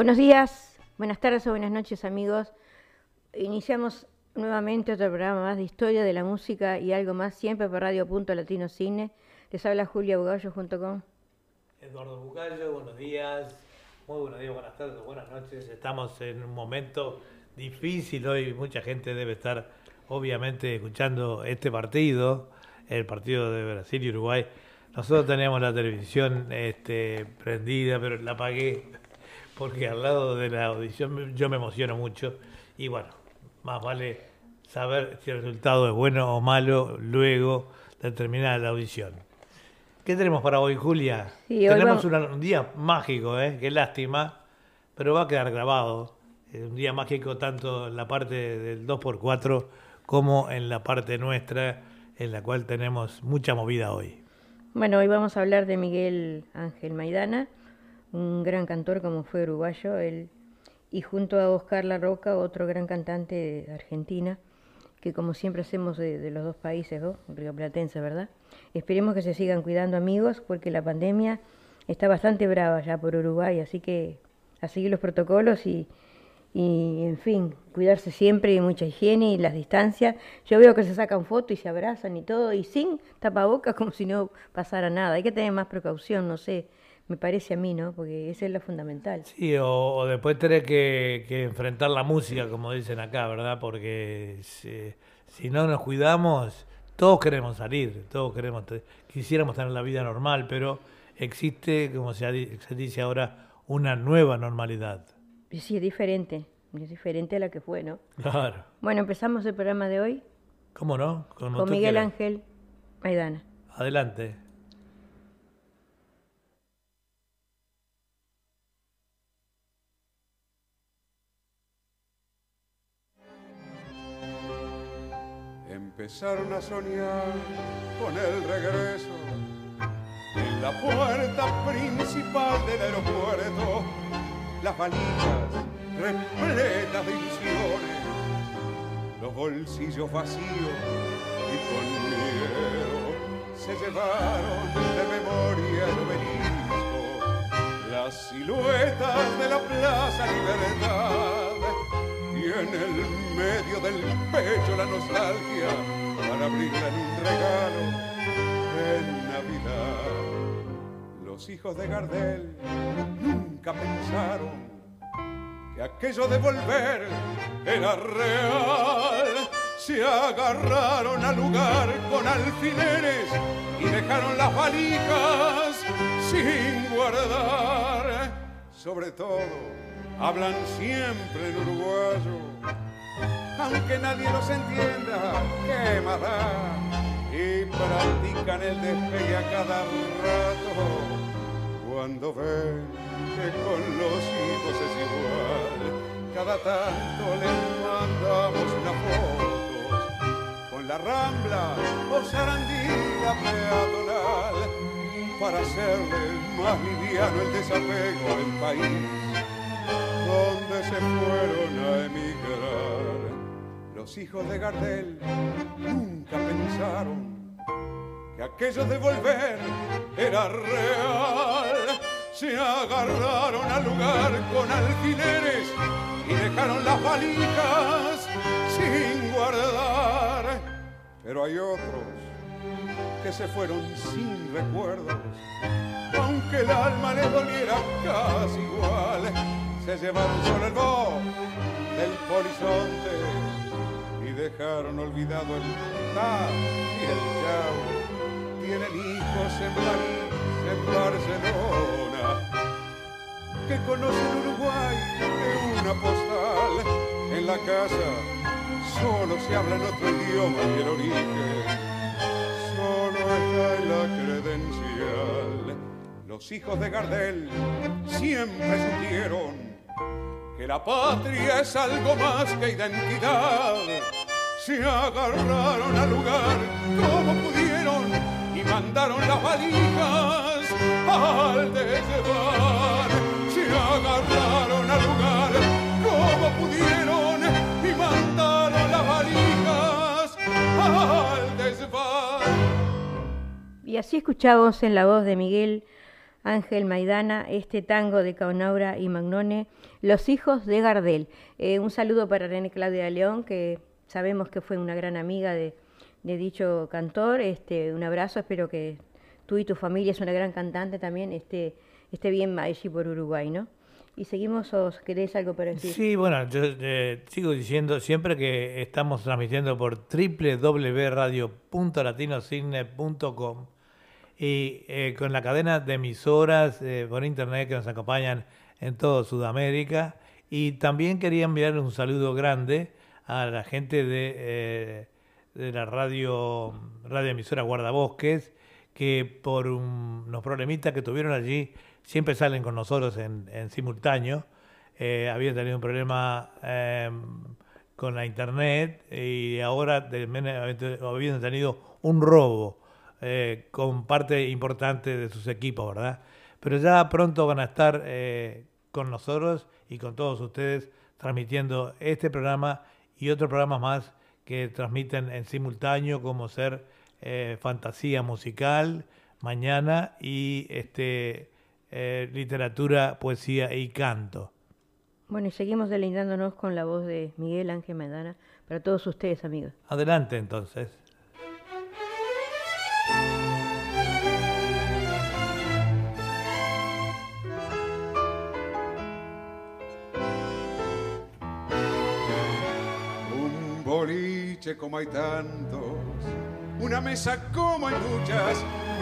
Buenos días, buenas tardes o buenas noches amigos. Iniciamos nuevamente otro programa más de historia de la música y algo más, siempre por Radio Punto Latino Cine. Les habla Julia Bugallo junto con... Eduardo Bugallo, buenos días, muy buenos días, buenas tardes, buenas noches. Estamos en un momento difícil hoy, mucha gente debe estar obviamente escuchando este partido, el partido de Brasil y Uruguay. Nosotros teníamos la televisión este, prendida, pero la apagué porque al lado de la audición yo me emociono mucho y bueno, más vale saber si el resultado es bueno o malo luego de terminar la audición. ¿Qué tenemos para hoy, Julia? tenemos un día mágico, ¿eh? qué lástima, pero va a quedar grabado. un día mágico tanto en la parte del 2x4 como en la parte nuestra, en la cual tenemos mucha movida hoy. Bueno, hoy vamos a hablar de Miguel Ángel Maidana un gran cantor como fue uruguayo, él, y junto a Oscar La Roca, otro gran cantante de Argentina, que como siempre hacemos de, los dos países, ¿no? Platense, ¿verdad? Esperemos que se sigan cuidando amigos, porque la pandemia está bastante brava ya por Uruguay, así que a seguir los protocolos y, y en fin, cuidarse siempre y mucha higiene y las distancias. Yo veo que se sacan fotos y se abrazan y todo, y sin tapabocas como si no pasara nada. Hay que tener más precaución, no sé me parece a mí, ¿no? Porque eso es lo fundamental. Sí, o, después tener que, enfrentar la música, como dicen acá, ¿verdad? Porque si, no nos cuidamos, todos queremos salir, todos queremos, quisiéramos tener la vida normal, pero existe, como se, se dice ahora, una nueva normalidad. Sí, es diferente, es diferente a la que fue, ¿no? Claro. Bueno, empezamos el programa de hoy. ¿Cómo no? Con Miguel Ángel Maidana. Adelante. Empezaron a soñar con el regreso. En la puerta principal del aeropuerto, las valijas repletas de ilusiones, los bolsillos vacíos y con miedo se llevaron de memoria el obelisco, las siluetas de la Plaza Libertad en el medio del pecho la nostalgia para abrirla en un regalo en Navidad. Los hijos de Gardel nunca pensaron que aquello de volver era real. Se agarraron al lugar con alfileres y dejaron las valijas sin guardar. Sobre todo, hablan siempre en uruguayo, aunque nadie los entienda, qué y practican el despegue a cada rato, cuando ven que con los hijos es igual, cada tanto les mandamos una foto, con la rambla o sarandía peatonal, para hacerle más liviano el desapego al país donde se fueron a emigrar. Los hijos de Gardel nunca pensaron que aquello de volver era real. Se agarraron al lugar con alfileres y dejaron las valijas sin guardar. Pero hay otros que se fueron sin recuerdos, aunque el alma les doliera casi igual se llevaron solo el voz del horizonte y dejaron olvidado el ta y el chau. Tienen hijos en París, en Barcelona, que conocen Uruguay de una postal. En la casa solo se habla en otro idioma y el origen solo está en la credencial. Los hijos de Gardel siempre supieron que la patria es algo más que identidad. Se agarraron al lugar como pudieron y mandaron las valijas al desbar. Se agarraron al lugar como pudieron y mandaron las valijas al desvar. Y así escuchamos en la voz de Miguel Ángel Maidana, este tango de Caunaura y Magnone, Los hijos de Gardel. Eh, un saludo para René Claudia León, que sabemos que fue una gran amiga de, dicho cantor. Este, un abrazo, espero que tú y tu familia, es una gran cantante también, esté, esté bien allí por Uruguay, ¿no? Y seguimos, ¿o querés algo para decir? Sí, bueno, yo eh, sigo diciendo siempre que estamos transmitiendo por www.radio.latinocine.com y eh, con la cadena de emisoras eh, por internet que nos acompañan en toda Sudamérica. Y también quería enviar un saludo grande a la gente de, eh, de la radio, radio emisora Guardabosques, que por unos problemitas que tuvieron allí, siempre salen con nosotros en, simultáneo. habían tenido un problema em, con la internet y ahora habían tenido un robo eh, con parte importante de sus equipos, ¿verdad? Pero ya pronto van a estar eh, con nosotros y con todos ustedes transmitiendo este programa y otros programas más que transmiten en simultáneo como ser eh, fantasía musical mañana y este literatura, poesía y canto. Bueno, y seguimos deleitándonos con la voz de Miguel Ángel Medana para todos ustedes, amigos. Adelante entonces. Como hay tantos, una mesa como hay muchas,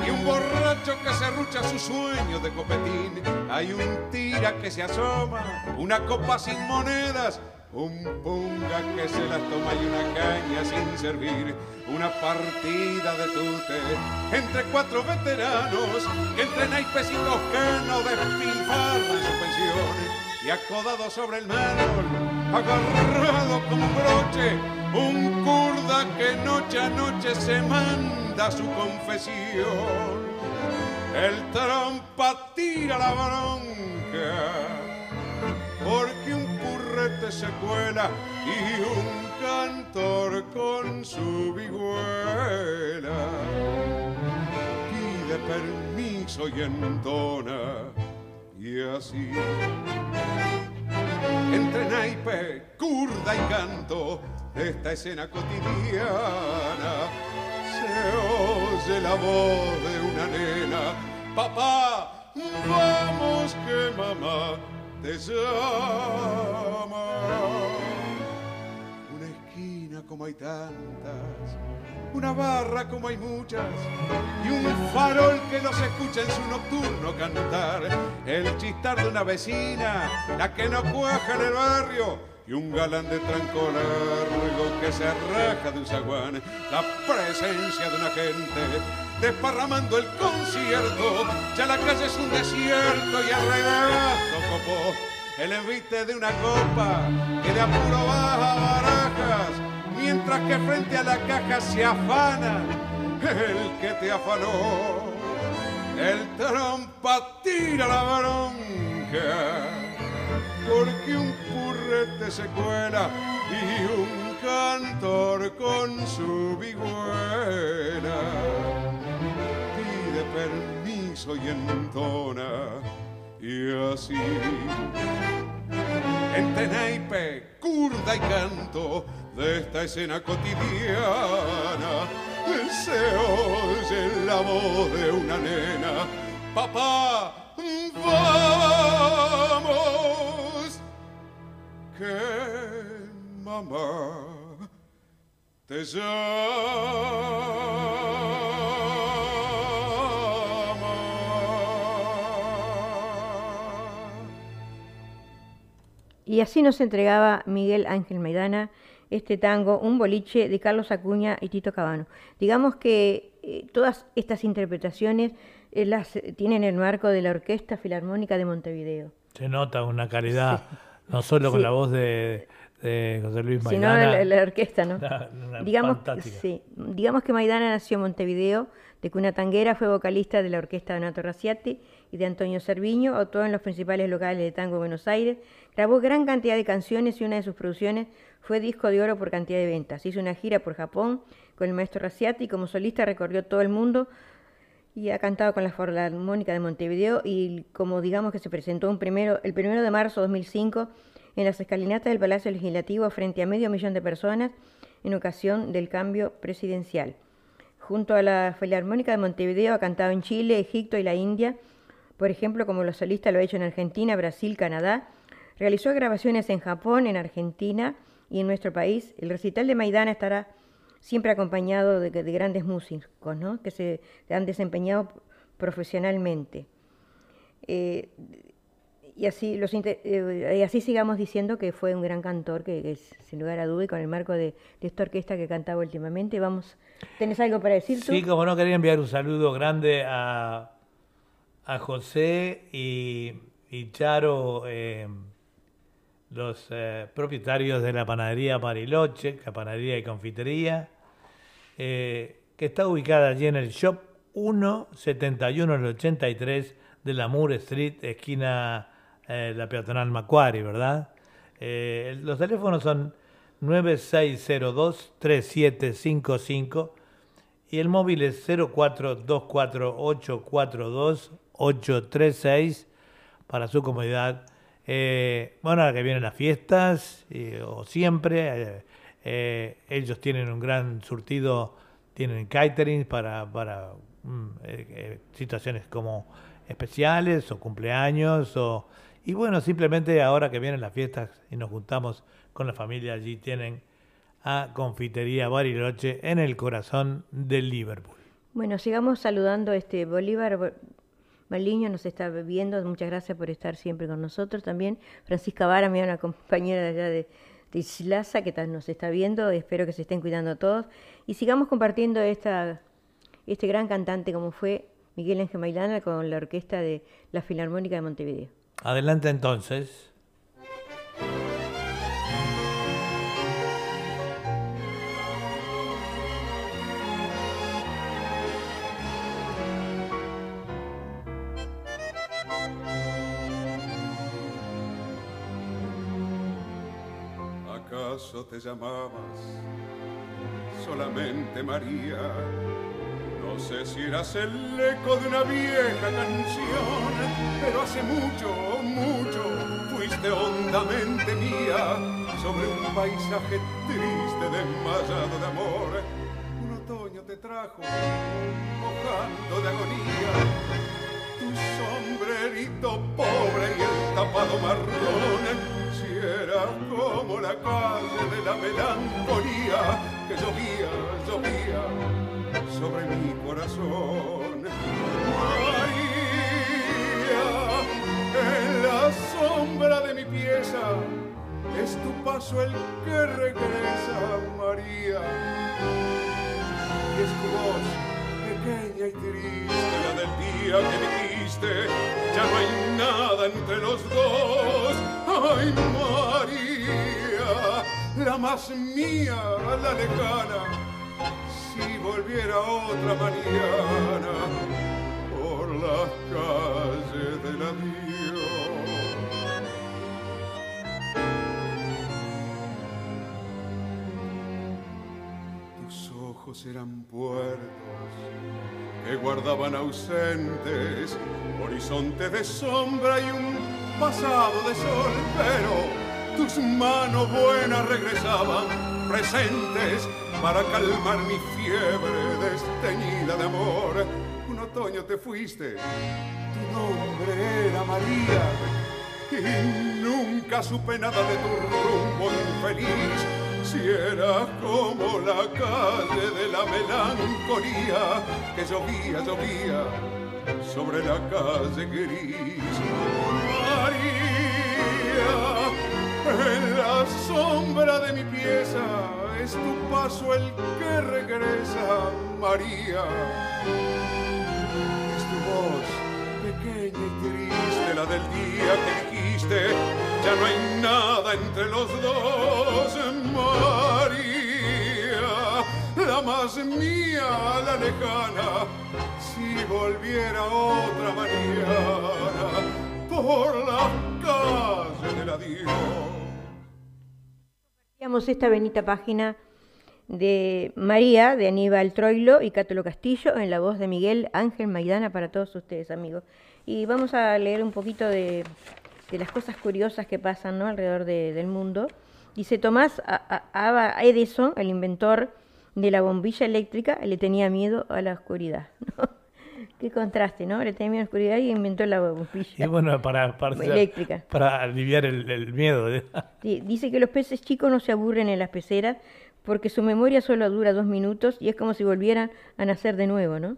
y un borracho que se rucha su sueño de copetín. Hay un tira que se asoma, una copa sin monedas, un punga que se las toma y una caña sin servir, una partida de tute entre cuatro veteranos que entre naipes y toscanos despilfarran su pensión y acodado sobre el mármol, agarrado como un broche, un kurda que noche a noche se manda su confesión. El trompa tira la bronca, porque un currete se cuela y un cantor con su vihuela pide permiso y entona, y así entre naipe, curda y canto, esta escena cotidiana se oye la voz de una nena. Papá, vamos que mamá te llama. Una esquina como hay tantas, una barra como hay muchas, y un farol que nos escucha en su nocturno cantar. El chistar de una vecina, la que no cuaja en el barrio y un galán de tranco largo que se arraja de un zaguán, la presencia de una gente desparramando el concierto, ya la calle es un desierto y arregazo copó el envite de una copa que de apuro baja barajas, mientras que frente a la caja se afana el que te afanó. El trompa tira la bronca porque un purrete se cuela y un cantor con su vihuela pide permiso y entona y así. Entre naipe, curda y canto de esta escena cotidiana. Se oye la voz de una nena. Papá vamos que mamá te Y así nos entregaba Miguel Ángel Maidana este tango, un boliche de Carlos Acuña y Tito Cabano. Digamos que eh, todas estas interpretaciones eh, las tienen el marco de la Orquesta Filarmónica de Montevideo. Se nota una calidad no solo con la voz de, José Luis Maidana. Sino la, orquesta, ¿no? digamos, sí, digamos que Maidana nació en Montevideo, de cuna tanguera, fue vocalista de la orquesta de Nato Raciati y de Antonio Cerviño, actuó en los principales locales de tango de Buenos Aires, grabó gran cantidad de canciones y una de sus producciones fue disco de oro por cantidad de ventas. Hizo una gira por Japón con el maestro Raciati y como solista recorrió todo el mundo y ha cantado con la Filarmónica de Montevideo y como digamos que se presentó un primero, el primero de marzo de 2005 en las escalinatas del Palacio Legislativo frente a medio millón de personas en ocasión del cambio presidencial. Junto a la Filarmónica de Montevideo ha cantado en Chile, Egipto y la India, por ejemplo, como los solistas lo ha hecho en Argentina, Brasil, Canadá. Realizó grabaciones en Japón, en Argentina y en nuestro país. El recital de Maidana estará siempre acompañado de, grandes músicos, ¿no? que se han desempeñado profesionalmente. Eh, y así, los, eh, y así sigamos diciendo que fue un gran cantor, que, es, sin lugar a duda, y con el marco de, esta orquesta que cantaba últimamente. Vamos, ¿Tenés algo para decir tú? Sí, como no, quería enviar un saludo grande a, a José y, Charo, eh, los propietarios de la panadería Pariloche, la panadería y confitería, eh, que está ubicada allí en el Shop 17183 de la Moore Street, esquina eh, la peatonal Macquarie, ¿verdad? Eh, los teléfonos son 9602-3755 y el móvil es 0424842836 para su comodidad. Bueno, ahora que vienen las fiestas, o siempre, eh, ellos tienen un gran surtido, tienen catering para, mm, eh, eh, situaciones como especiales o cumpleaños o y bueno simplemente ahora que vienen las fiestas y nos juntamos con la familia allí tienen a Confitería Bariloche en el corazón del Liverpool. Bueno, sigamos saludando este Bolívar Maliño nos está viendo, muchas gracias por estar siempre con nosotros también. Francisca Vara, mi una compañera de allá de, Tislaza, que nos está viendo, espero que se estén cuidando todos, y sigamos compartiendo esta, este gran cantante como fue Miguel Ángel Maidana con la orquesta de la Filarmónica de Montevideo. Adelante entonces. Te llamabas solamente María. No sé si eras el eco de una vieja canción, pero hace mucho, mucho fuiste hondamente mía sobre un paisaje triste desmayado de amor. Un otoño te trajo, mojando de agonía, tu sombrerito pobre y el tapado marrón como la calle de la melancolía que llovía, llovía sobre mi corazón. María, en la sombra de mi pieza, es tu paso el que regresa, María. Y es tu voz pequeña y triste, la del día que dijiste, ya no hay nada entre los dos Ay, María, la más mía, la lejana, si volviera otra mañana por las calles del adiós. Tus ojos eran puertos que guardaban ausentes horizontes de sombra y un pasado de sol, pero tus manos buenas regresaban presentes para calmar mi fiebre desteñida de amor. Un otoño te fuiste, tu nombre era María, y nunca supe nada de tu rumbo infeliz. Si era como la calle de la melancolía que llovía, llovía sobre la calle gris. En la sombra de mi pieza es tu paso el que regresa, María. Es tu voz pequeña y triste, la del día que dijiste, ya no hay nada entre los dos, María, la más mía, la lejana, si volviera otra mañana por la calle del adiós. esta benita página de María, de Aníbal Troilo y Cátulo Castillo, en la voz de Miguel Ángel Maidana para todos ustedes, amigos. Y vamos a leer un poquito de, las cosas curiosas que pasan ¿no? alrededor de- del mundo. Dice Tomás a, Edison, el inventor de la bombilla eléctrica, le tenía miedo a la oscuridad. Qué contraste, ¿no? Le tenía miedo a la oscuridad y inventó la bombilla. Y bueno, para, para, Eléctrica. para aliviar el, el miedo. ¿eh? Sí, dice que los peces chicos no se aburren en las peceras porque su memoria solo dura dos minutos y es como si volvieran a nacer de nuevo, ¿no?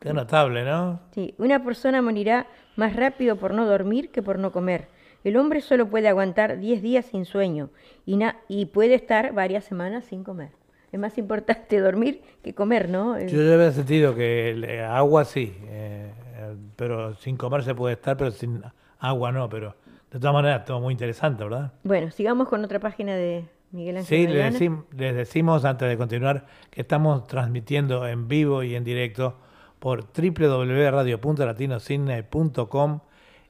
Qué notable, ¿no? Sí, una persona morirá más rápido por no dormir que por no comer. El hombre solo puede aguantar 10 días sin sueño y, na- y puede estar varias semanas sin comer. Es más importante dormir que comer, ¿no? Yo ya había sentido que el, eh, agua sí, eh, eh, pero sin comer se puede estar, pero sin agua no. Pero de todas maneras, todo muy interesante, ¿verdad? Bueno, sigamos con otra página de Miguel Ángel Sí, les, decimos antes de continuar que estamos transmitiendo en vivo y en directo por www.radio.latinocidne.com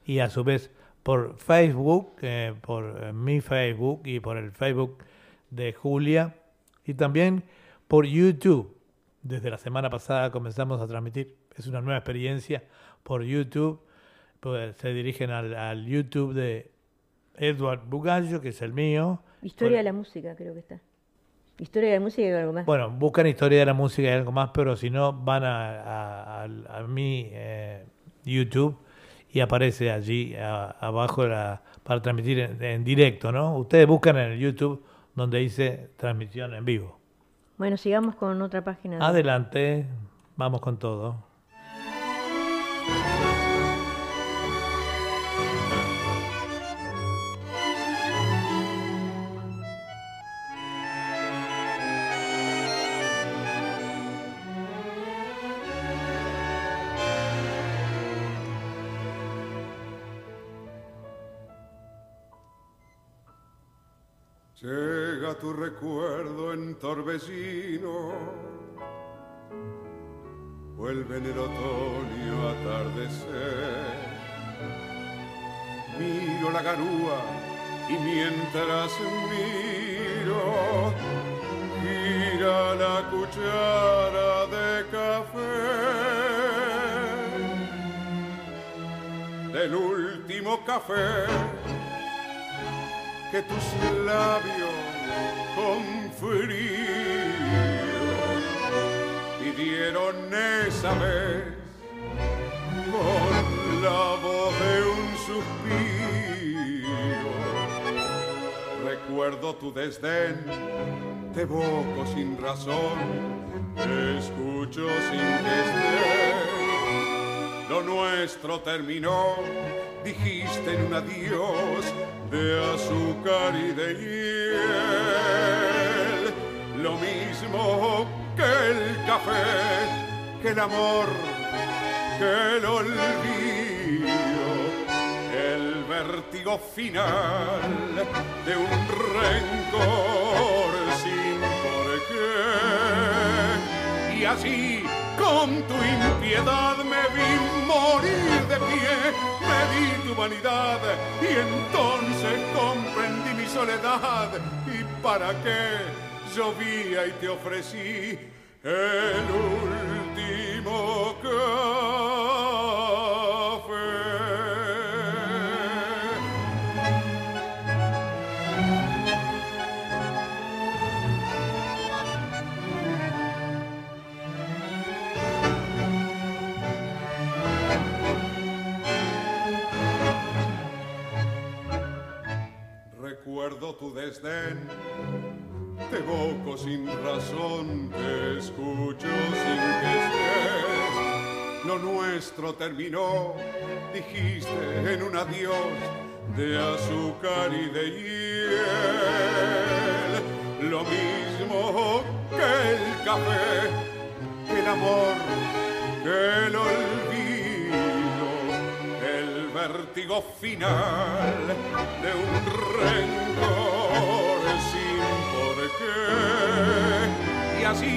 y a su vez por Facebook, eh, por mi Facebook y por el Facebook de Julia y también por YouTube. Desde la semana pasada comenzamos a transmitir, es una nueva experiencia por YouTube. Pues se dirigen al, al YouTube de Edward Bugallo, que es el mío. Historia de la música, creo que está. Historia de la música y algo más. bueno, buscan historia de la música y algo más, pero si no, van a, a- mi eh, YouTube y aparece allí abajo la- para transmitir en, en directo, ¿no? Ustedes buscan en el YouTube donde dice transmisión en vivo. Bueno, sigamos con otra página. de- Adelante, vamos con todo. Café que tus labios con frío pidieron esa vez con la voz de un suspiro. Recuerdo tu desdén, te evoco sin razón, te escucho sin estés. Lo nuestro terminó, dijiste en un adiós de azúcar y de hiel. Lo mismo que el café, que el amor, que el olvido, el vértigo final de un rencor sin por qué. Y así, con tu impiedad, me vi morir de pie, me di tu vanidad y entonces comprendí mi soledad. ¿Y para qué llovía y te ofrecí el último café? Tu desdén, te evoco sin razón, te escucho sin que estés. Lo nuestro terminó, dijiste en un adiós de azúcar y de hiel. Lo mismo que el café, el amor, el olvido, vértigo final de un rencor sin por qué. Y así,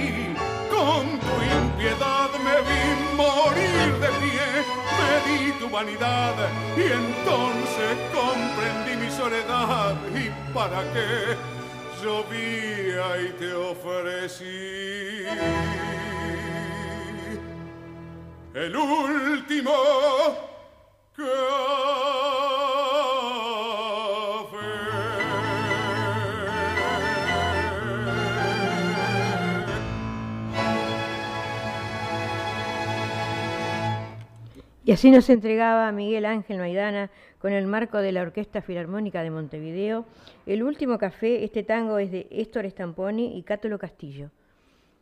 con tu impiedad me vi morir de pie, me di tu vanidad y entonces comprendí mi soledad. ¿Y para qué llovía y te ofrecí el último Y así nos entregaba Miguel Ángel Maidana con el marco de la Orquesta Filarmónica de Montevideo. El último café, este tango es de Héctor Stamponi y Cátulo Castillo.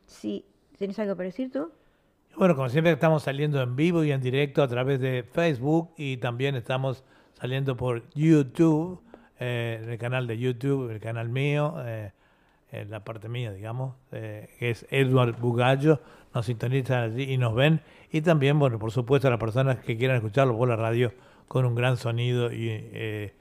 Sí, ¿Tienes algo para decir tú? Bueno, como siempre estamos saliendo en vivo y en directo a través de Facebook y también estamos saliendo por YouTube, eh, el canal de YouTube, el canal mío, eh, en la parte mía, digamos, eh, que es Edward Bugallo, nos sintonizan allí y nos ven. Y también, bueno, por supuesto, las personas que quieran escucharlo por la radio con un gran sonido y, eh,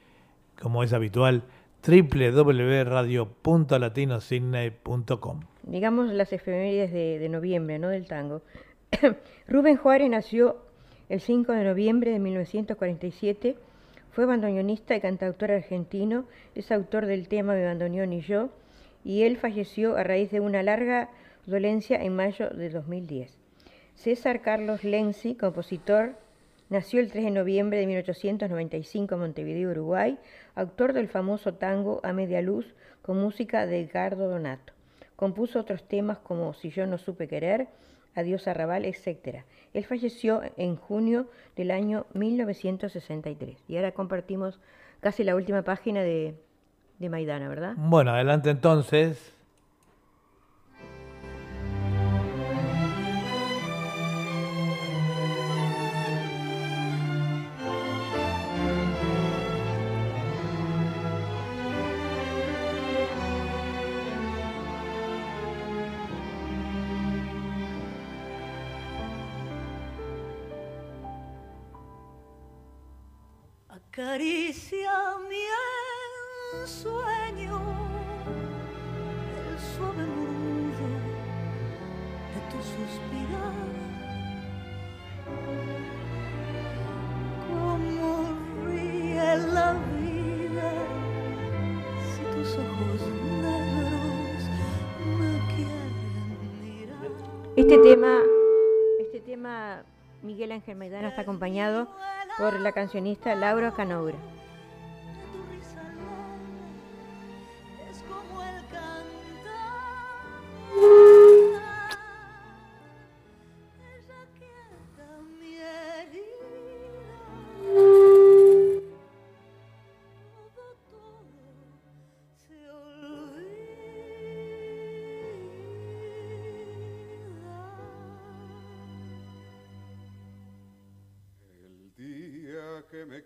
como es habitual, www.radio.latinosidney.com. Digamos las efemérides de, de noviembre, ¿no? Del tango. Rubén Juárez nació el 5 de noviembre de 1947, fue bandoneonista y cantautor argentino, es autor del tema Mi bandoneón y yo, y él falleció a raíz de una larga dolencia en mayo de 2010. César Carlos Lenzi, compositor, nació el 3 de noviembre de 1895 en Montevideo, Uruguay, autor del famoso tango A Media Luz con música de Edgardo Donato. Compuso otros temas como Si yo no supe querer, Adiós Arrabal, etc. Él falleció en junio del año 1963. Y ahora compartimos casi la última página de de Maidana, ¿verdad? Bueno, adelante entonces. Acaricia mi sueño, el suave murmullo de tu suspirar. Como ríe la vida si tus ojos negros me quieren mirar. Este tema, este tema, Miguel Ángel Maidana está acompañado por la cancionista Laura Canobra.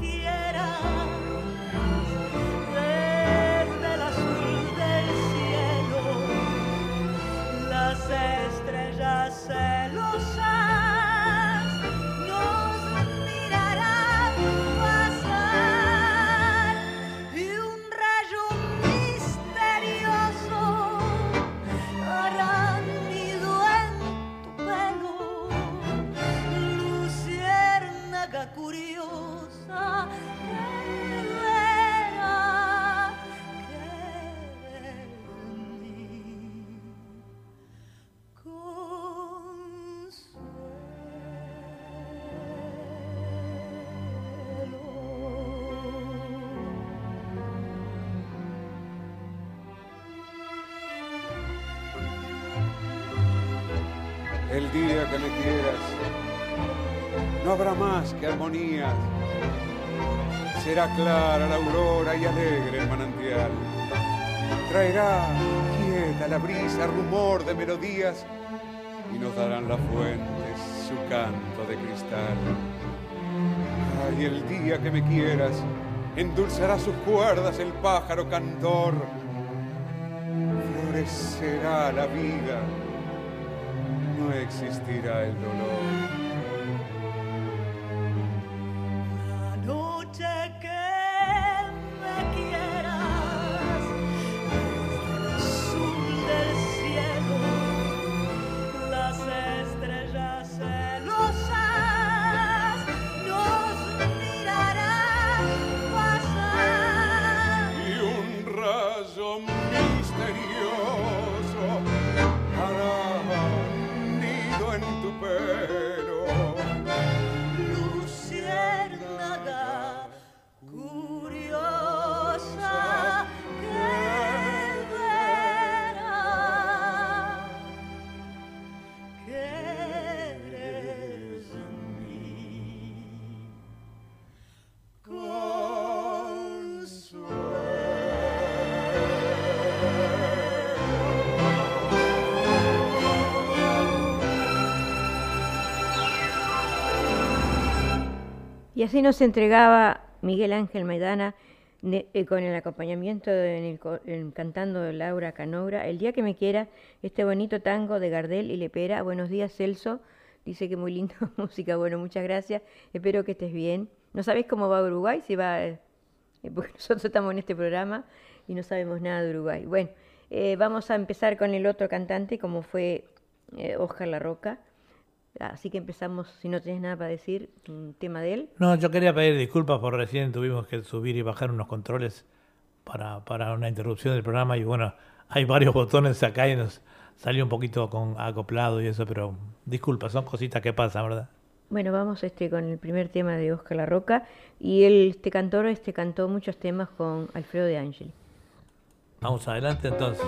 quiero. Me quieras. No habrá más que armonías. Será clara la aurora y alegre el manantial. Traerá quieta la brisa, rumor de melodías y nos darán las fuentes su canto de cristal. Ay, el día que me quieras, endulzará sus cuerdas el pájaro cantor. Florecerá la vida, existirá el dolor. Y así nos entregaba Miguel Ángel Maidana eh, con el acompañamiento cantando Laura Canoura, El día que me quiera, este bonito tango de Gardel y Lepera. Buenos días, Celso. Dice que muy linda música. Bueno, muchas gracias. Espero que estés bien. ¿No sabes cómo va Uruguay? Si va, eh, porque nosotros estamos en este programa y no sabemos nada de Uruguay. Bueno, eh, vamos a empezar con el otro cantante, como fue eh, Oscar La Roca. Así que empezamos, si no tienes nada para decir, un tema de él. No, yo quería pedir disculpas por recién tuvimos que subir y bajar unos controles para, para una interrupción del programa y bueno, hay varios botones acá y nos salió un poquito con acoplado y eso, pero disculpas, son cositas que pasan, ¿verdad? Bueno, vamos este con el primer tema de Oscar La Roca y él, este cantor este cantó muchos temas con Alfredo de Angeli. Vamos adelante entonces.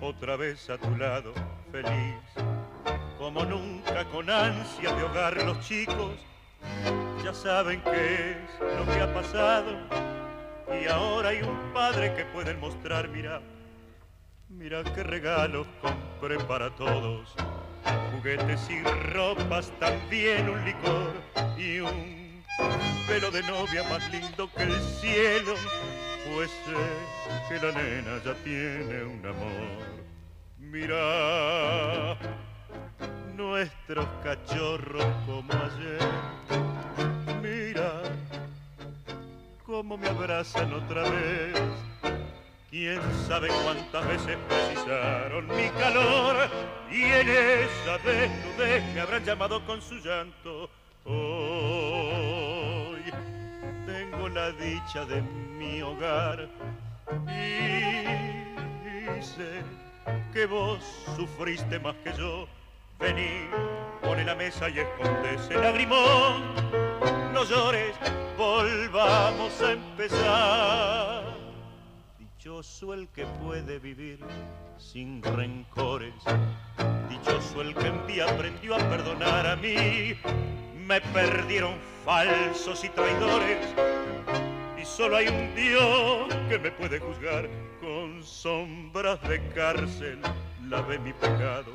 Otra vez a tu lado, feliz, como nunca con ansia de hogar los chicos ya saben qué es lo que ha pasado. Y ahora hay un padre que pueden mostrar, mira, mira qué regalos compré para todos, juguetes y ropas, también un licor y un velo de novia más lindo que el cielo, pues sé que la nena ya tiene un amor. Mira nuestros cachorros como ayer. Mira cómo me abrazan otra vez. Quién sabe cuántas veces precisaron mi calor y en esa desnudez me habrán llamado con su llanto. Tengo la dicha de mi hogar y sé que vos sufriste más que yo. Vení, pone la mesa y esconde ese lagrimón. No llores, volvamos a empezar. Dichoso el que puede vivir sin rencores. Dichoso el que en día aprendió a perdonar a mí. Me perdieron falsos y traidores. Y solo hay un Dios que me puede juzgar. Con sombras de cárcel lavé mi pecado.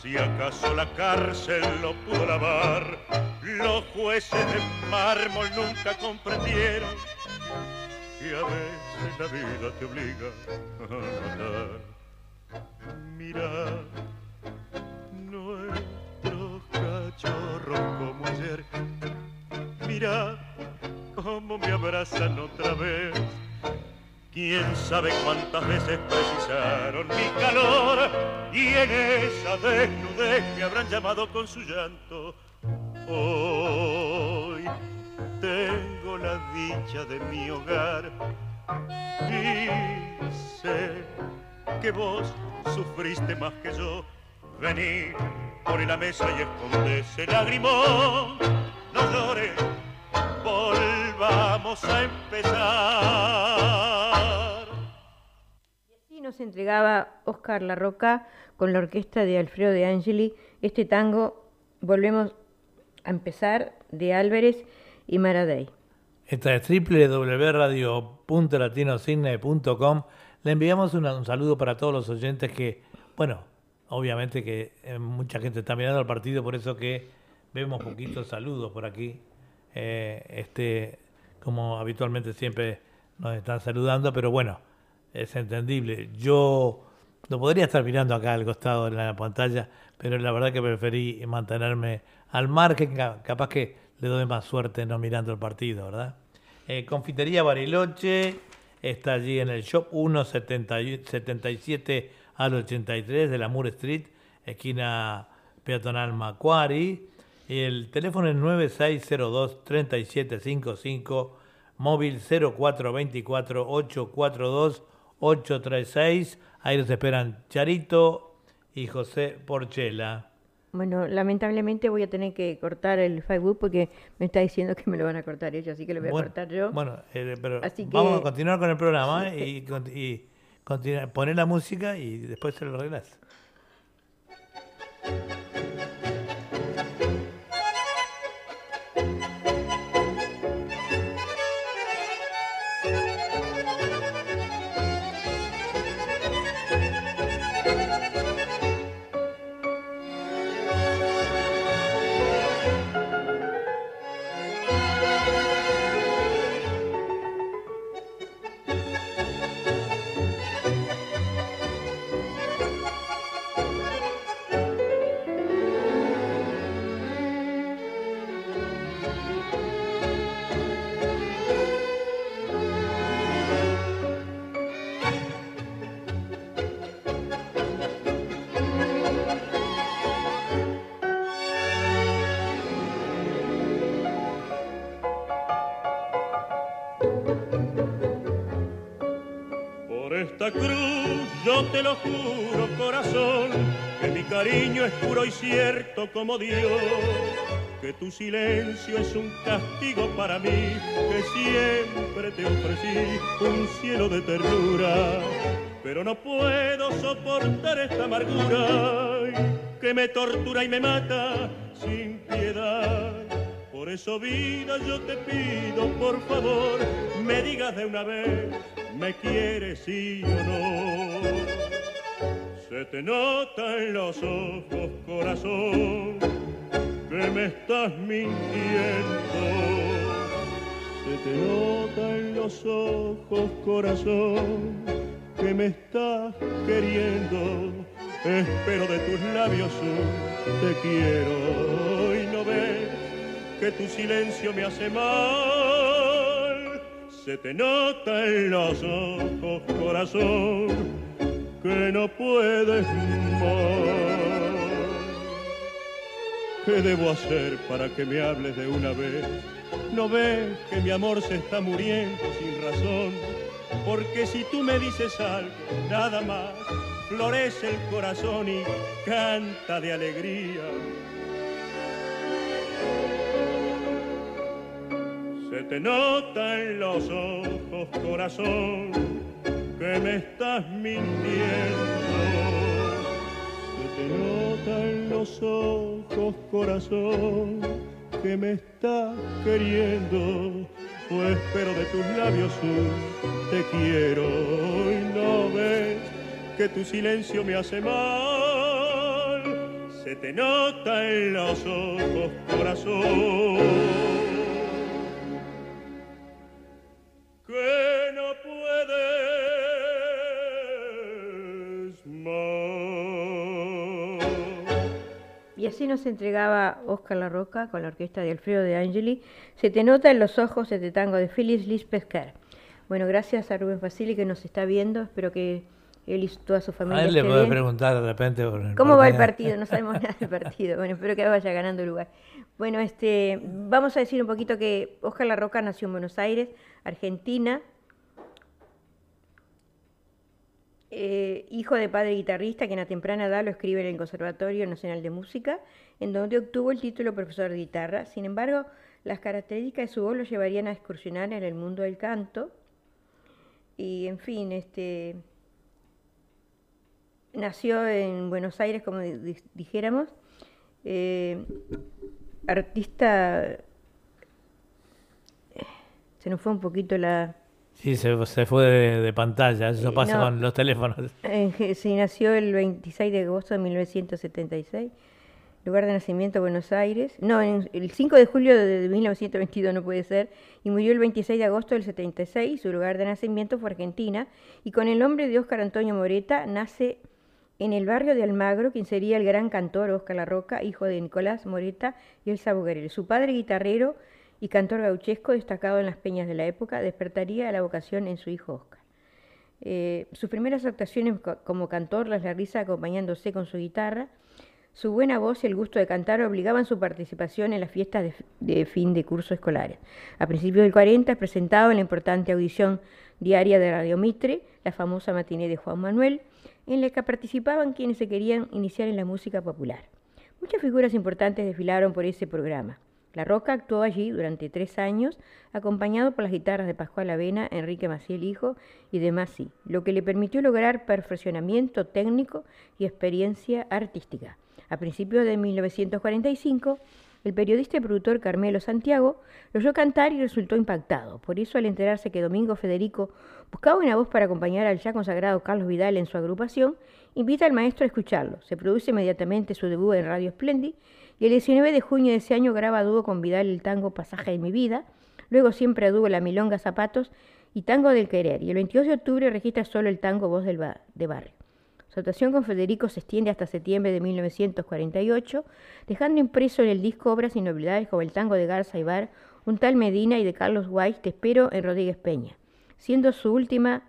Si acaso la cárcel lo pudo lavar, los jueces de mármol nunca comprendieron y a veces la vida te obliga a matar. Mira nuestros cachorros como ayer. Mira cómo me abrazan otra vez. Quién sabe cuántas veces precisaron mi calor y en esa desnudez me habrán llamado con su llanto. Hoy tengo la dicha de mi hogar y sé que vos sufriste más que yo. Vení, pone la mesa y esconde ese lagrimón. No llores, volvamos a empezar. Y nos entregaba Oscar Larroca con la orquesta de Alfredo de Angeli este tango Volvemos a empezar de Álvarez y Maradei. Esta es www.radio.latinocine.com. Le enviamos un saludo para todos los oyentes que, bueno, obviamente que eh, mucha gente está mirando el partido, por eso que vemos poquitos saludos por aquí. Eh, este, como habitualmente siempre nos están saludando, pero bueno, es entendible. Yo no podría estar mirando acá al costado de la pantalla, pero la verdad que preferí mantenerme al margen, ca- capaz que le doy más suerte no mirando el partido, ¿verdad? Eh, Confitería Bariloche está allí en el shop 177 al 83 de la Moore Street, esquina peatonal Macquarie. Y el teléfono es 9602 3755, móvil 0424 842 836. Ahí los esperan Charito y José Porchela. Bueno, lamentablemente voy a tener que cortar el Facebook porque me está diciendo que me lo van a cortar ellos, así que lo voy a Bueno, cortar yo. Bueno, eh, pero Así vamos a continuar con el programa ¿eh? y, y poner la música y después se lo arreglas. Cariño es puro y cierto como Dios. Que tu silencio es un castigo para mí, que siempre te ofrecí un cielo de ternura. Pero no puedo soportar esta amargura que me tortura y me mata sin piedad. Por eso, vida, yo te pido, por favor, me digas de una vez, ¿me quieres sí o no? Se te nota en los ojos, corazón, que me estás mintiendo. Se te nota en los ojos, corazón, que me estás queriendo. Espero de tus labios te quiero y no ves que tu silencio me hace mal. Se te nota en los ojos, corazón, que no puedes más. ¿Qué debo hacer para que me hables de una vez? ¿No ves que mi amor se está muriendo sin razón? Porque si tú me dices algo, nada más, florece el corazón y canta de alegría. Se te nota en los ojos, corazón, que me estás mintiendo. Se te nota en los ojos, corazón, que me estás queriendo. O espero de tus labios un te quiero y no ves que tu silencio me hace mal. Se te nota en los ojos, corazón. que no puedes Y así nos entregaba Oscar La Roca con la orquesta de Alfredo de Angeli. Se te nota en los ojos este tango de Phyllis Lispescar. Bueno, gracias a Rubén Facili que nos está viendo. Espero que él y toda su familia A él le puede preguntar de repente. por ¿Cómo va el partido? No sabemos nada del partido. Bueno, espero que vaya ganando Uruguay. Bueno, este, vamos a decir un poquito que Oscar La Roca nació en Buenos Aires, Argentina. Eh, hijo de padre guitarrista, que en a temprana edad lo escribe en el Conservatorio Nacional de Música, en donde obtuvo el título profesor de guitarra. Sin embargo, Las características de su voz lo llevarían a excursionar en el mundo del canto. Y en fin, este nació en Buenos Aires, como di- di- dijéramos, eh, artista. Se nos fue un poquito la. Sí, se, se fue de, de pantalla, eso Eh, pasa no. con los teléfonos. Que- Sí, nació el 26 de agosto de 1976. Lugar de nacimiento Buenos Aires. No, en- el 5 de julio de 1922 no puede ser. Y murió el 26 de agosto del 76. Su lugar de nacimiento fue Argentina. Y con el nombre de Óscar Antonio Moreta nace en el barrio de Almagro, quien sería el gran cantor Óscar Larroca, hijo de Nicolás Moreta y Elsa Bugarel. Su padre, guitarrero y cantor gauchesco, destacado en las peñas de la época, despertaría la vocación en su hijo Óscar. Eh, sus primeras actuaciones co- como cantor las realiza acompañándose con su guitarra. Su buena voz y el gusto de cantar obligaban su participación en las fiestas de, de fin de curso escolares. A principios del 40 es presentado en la importante audición diaria de Radio Mitre, la famosa matiné de Juan Manuel, en la que participaban quienes se querían iniciar en la música popular. Muchas figuras importantes desfilaron por ese programa. La Roca actuó allí durante tres años, acompañado por las guitarras de Pascual Avena, Enrique Maciel Hijo y de Masi, lo que le permitió lograr perfeccionamiento técnico y experiencia artística. A principios de 1945, el periodista y productor Carmelo Santiago lo oyó cantar y resultó impactado. Por eso, al enterarse que Domingo Federico buscaba una voz para acompañar al ya consagrado Carlos Vidal en su agrupación, invita al maestro a escucharlo. Se produce inmediatamente su debut en Radio Splendid y el 19 de junio de ese año graba a dúo con Vidal el tango Pasaje de mi vida, luego siempre a dúo La Milonga Zapatos y Tango del Querer, y el 22 de octubre registra solo el tango Voz del de Barrio. Su actuación con Federico se extiende hasta septiembre de 1948, dejando impreso en el disco obras y novedades como el tango de Garza Ibar, un tal Medina y de Carlos Weiss, Te espero en Rodríguez Peña, siendo su última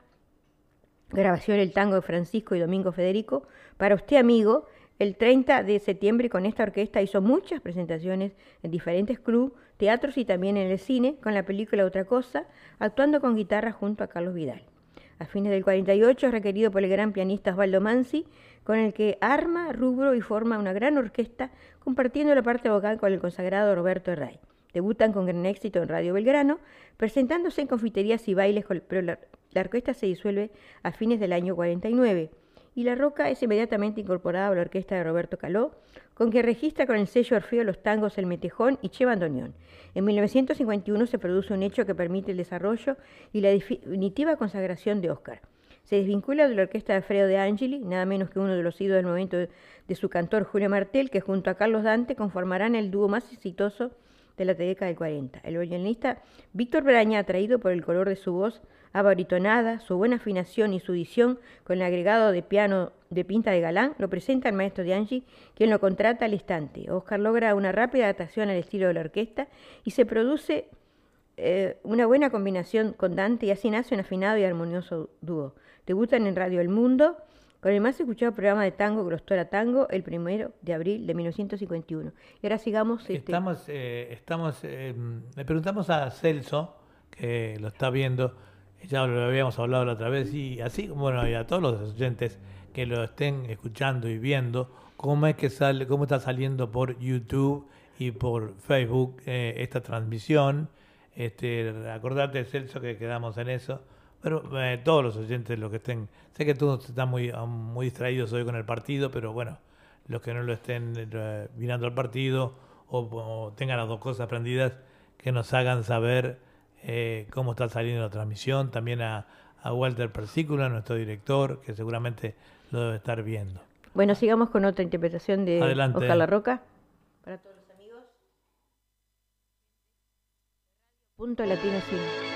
grabación el tango de Francisco y Domingo Federico. Para usted, amigo, el 30 de septiembre con esta orquesta hizo muchas presentaciones en diferentes clubes, teatros y también en el cine con la película Otra Cosa, actuando con guitarra junto a Carlos Vidal. A fines del 48 es requerido por el gran pianista Osvaldo Mansi, con el que arma, rubro y forma una gran orquesta, compartiendo la parte vocal con el consagrado Roberto Herray. Debutan con gran éxito en Radio Belgrano, presentándose en confiterías y bailes, pero la, la orquesta se disuelve a fines del año 49 y La Roca es inmediatamente incorporada a la orquesta de Roberto Caló, con que registra con el sello Orfeo los tangos El Metejón y Che Bandoneón. En 1951 se produce un hecho que permite el desarrollo y la definitiva consagración de Oscar. Se desvincula de la orquesta de Alfredo de Angeli, nada menos que uno de los ídolos del momento de, su cantor Julio Martel, que junto a Carlos Dante conformarán el dúo más exitoso de la década del 40. El violinista Víctor Braña, atraído por el color de su voz abaritonada, su buena afinación y su edición con el agregado de piano de Pinta de Galán, lo presenta al maestro de Angie, quien lo contrata al instante. Oscar logra una rápida adaptación al estilo de la orquesta y se produce eh, una buena combinación con Dante y así nace un afinado y armonioso dúo. Debutan en Radio El Mundo con el más escuchado programa de tango Grostora Tango el primero de abril de 1951. Y ahora sigamos. este, Estamos, eh, estamos eh, le preguntamos a Celso, que lo está viendo, ya lo habíamos hablado la otra vez, y así como bueno, a todos los oyentes que lo estén escuchando y viendo, cómo es que sale, cómo está saliendo por YouTube y por Facebook eh, esta transmisión. Este, acordate, Celso, que quedamos en eso. Pero eh, todos los oyentes, los que estén, sé que todos están muy, muy distraídos hoy con el partido, pero bueno, los que no lo estén eh, mirando al partido o, o tengan las dos cosas prendidas, que nos hagan saber eh, cómo está saliendo la transmisión. También a, a Walter Persícula, nuestro director, que seguramente lo debe estar viendo. Bueno, sigamos con otra interpretación de Adelante. Oscar La Roca. Para todos los amigos. Punto Latino Cine.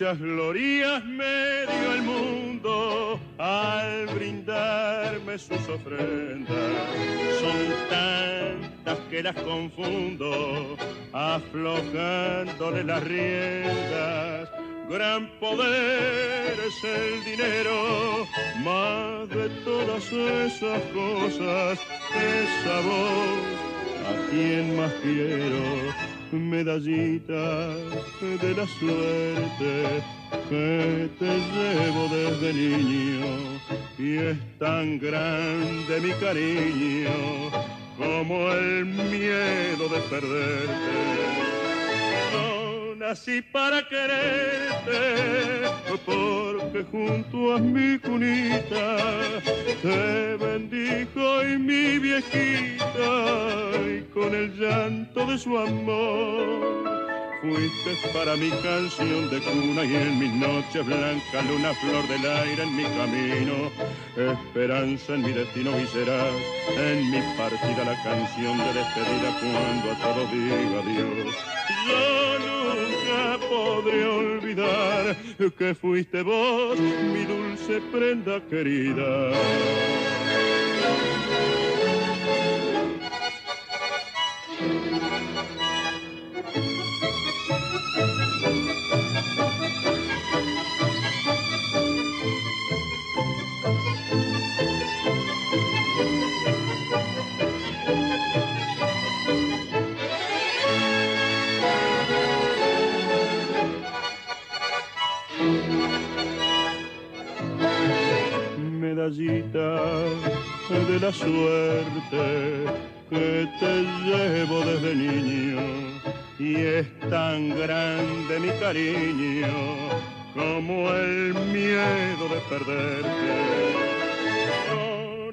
Muchas glorias me dio el mundo al brindarme sus ofrendas. Son tantas que las confundo, aflojándole las riendas. gran poder es el dinero, más de todas esas cosas, esa voz, a quien más quiero, medallita de la suerte que te llevo desde niño y es tan grande mi cariño como el miedo de perderte. Nací para quererte, porque junto a mi cunita te bendijo y mi viejita y con el llanto de su amor. Fuiste para mi canción de cuna y en mis noches blanca luna flor del aire en mi camino, esperanza en mi destino y serás en mi partida la canción de despedida cuando a todos diga adiós. Yo nunca podré olvidar que fuiste vos, mi dulce prenda querida. De la suerte que te llevo desde niño y es tan grande mi cariño como el miedo de perderte.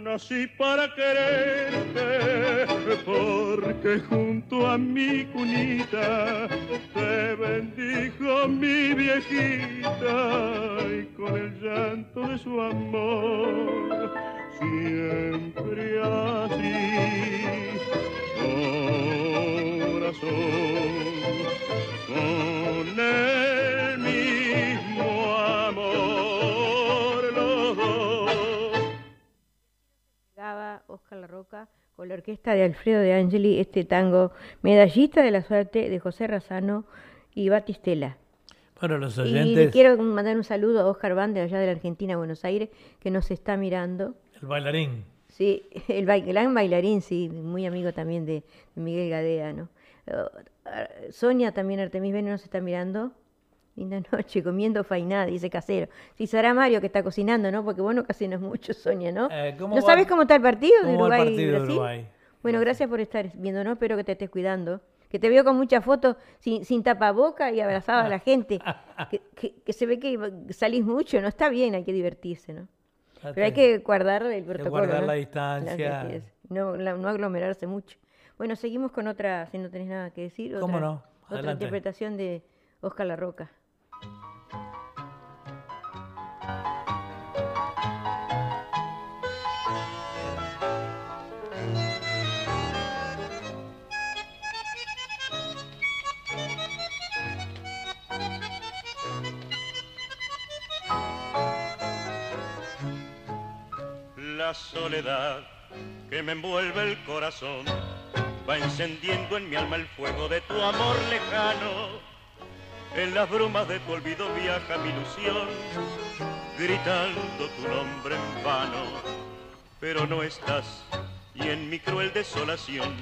Nací para quererte porque junto a mi cunita te bendijo mi viejita y con el llanto de su amor siempre así. Corazón con el Oscar La Roca con la orquesta de Alfredo de Angeli este tango Medallista de la Suerte de José Razano y Batistela. Bueno, los Y le oyentes, quiero mandar un saludo a Oscar Van de allá de la Argentina, Buenos Aires, que nos está mirando. el bailarín. Sí, el gran bailarín, sí, muy amigo también de, Miguel Gadea, ¿no? Eh, Sonia también, Artemis Bene nos está mirando. Linda noche, comiendo fainada, dice casero. Sí, será Mario que está cocinando, ¿no? Porque vos no cocinas mucho, Sonia, ¿no? Eh, ¿cómo ¿No va- sabes cómo está el partido de el Uruguay y partido de? Uruguay? Bueno, gracias por estar viéndonos, espero que te estés cuidando. Que te veo con muchas fotos sin, sin tapaboca y abrazada a la gente. Que, que- que se ve que salís mucho, no está bien, hay que divertirse, ¿no? Pero hay que guardar el protocolo. guardar ¿no? la distancia. No, la- no aglomerarse mucho. Bueno, seguimos con otra, si no tenés nada que decir. ¿Cómo otra, no? Otra interpretación de Oscar La Roca. La soledad que me envuelve el corazón va encendiendo en mi alma el fuego de tu amor lejano. En las brumas de tu olvido viaja mi ilusión, gritando tu nombre en vano. Pero no estás y en mi cruel desolación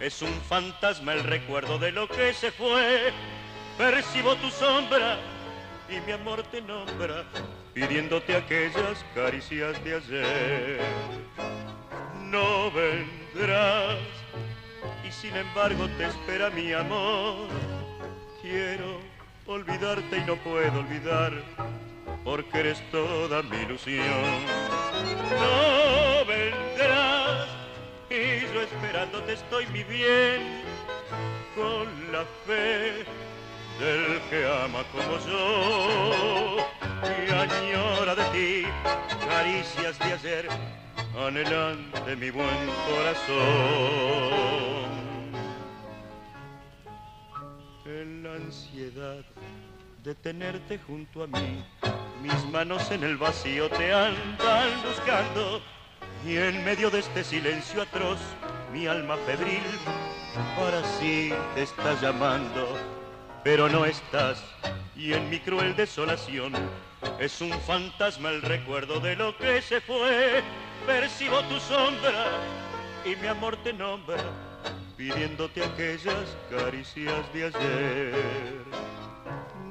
es un fantasma el recuerdo de lo que se fue. Percibo tu sombra y mi amor te nombra, pidiéndote aquellas caricias de ayer. No vendrás y sin embargo te espera mi amor. Quiero olvidarte y no puedo olvidar, porque eres toda mi ilusión. No vendrás y yo esperándote estoy mi bien, con la fe del que ama como yo y añora de ti caricias de ayer anhelante mi buen corazón. En la ansiedad de tenerte junto a mí mis manos en el vacío te andan buscando y en medio de este silencio atroz mi alma febril para sí te está llamando pero no estás. Y en mi cruel desolación es un fantasma el recuerdo de lo que se fue. Percibo tu sombra y mi amor te nombra, pidiéndote aquellas caricias de ayer.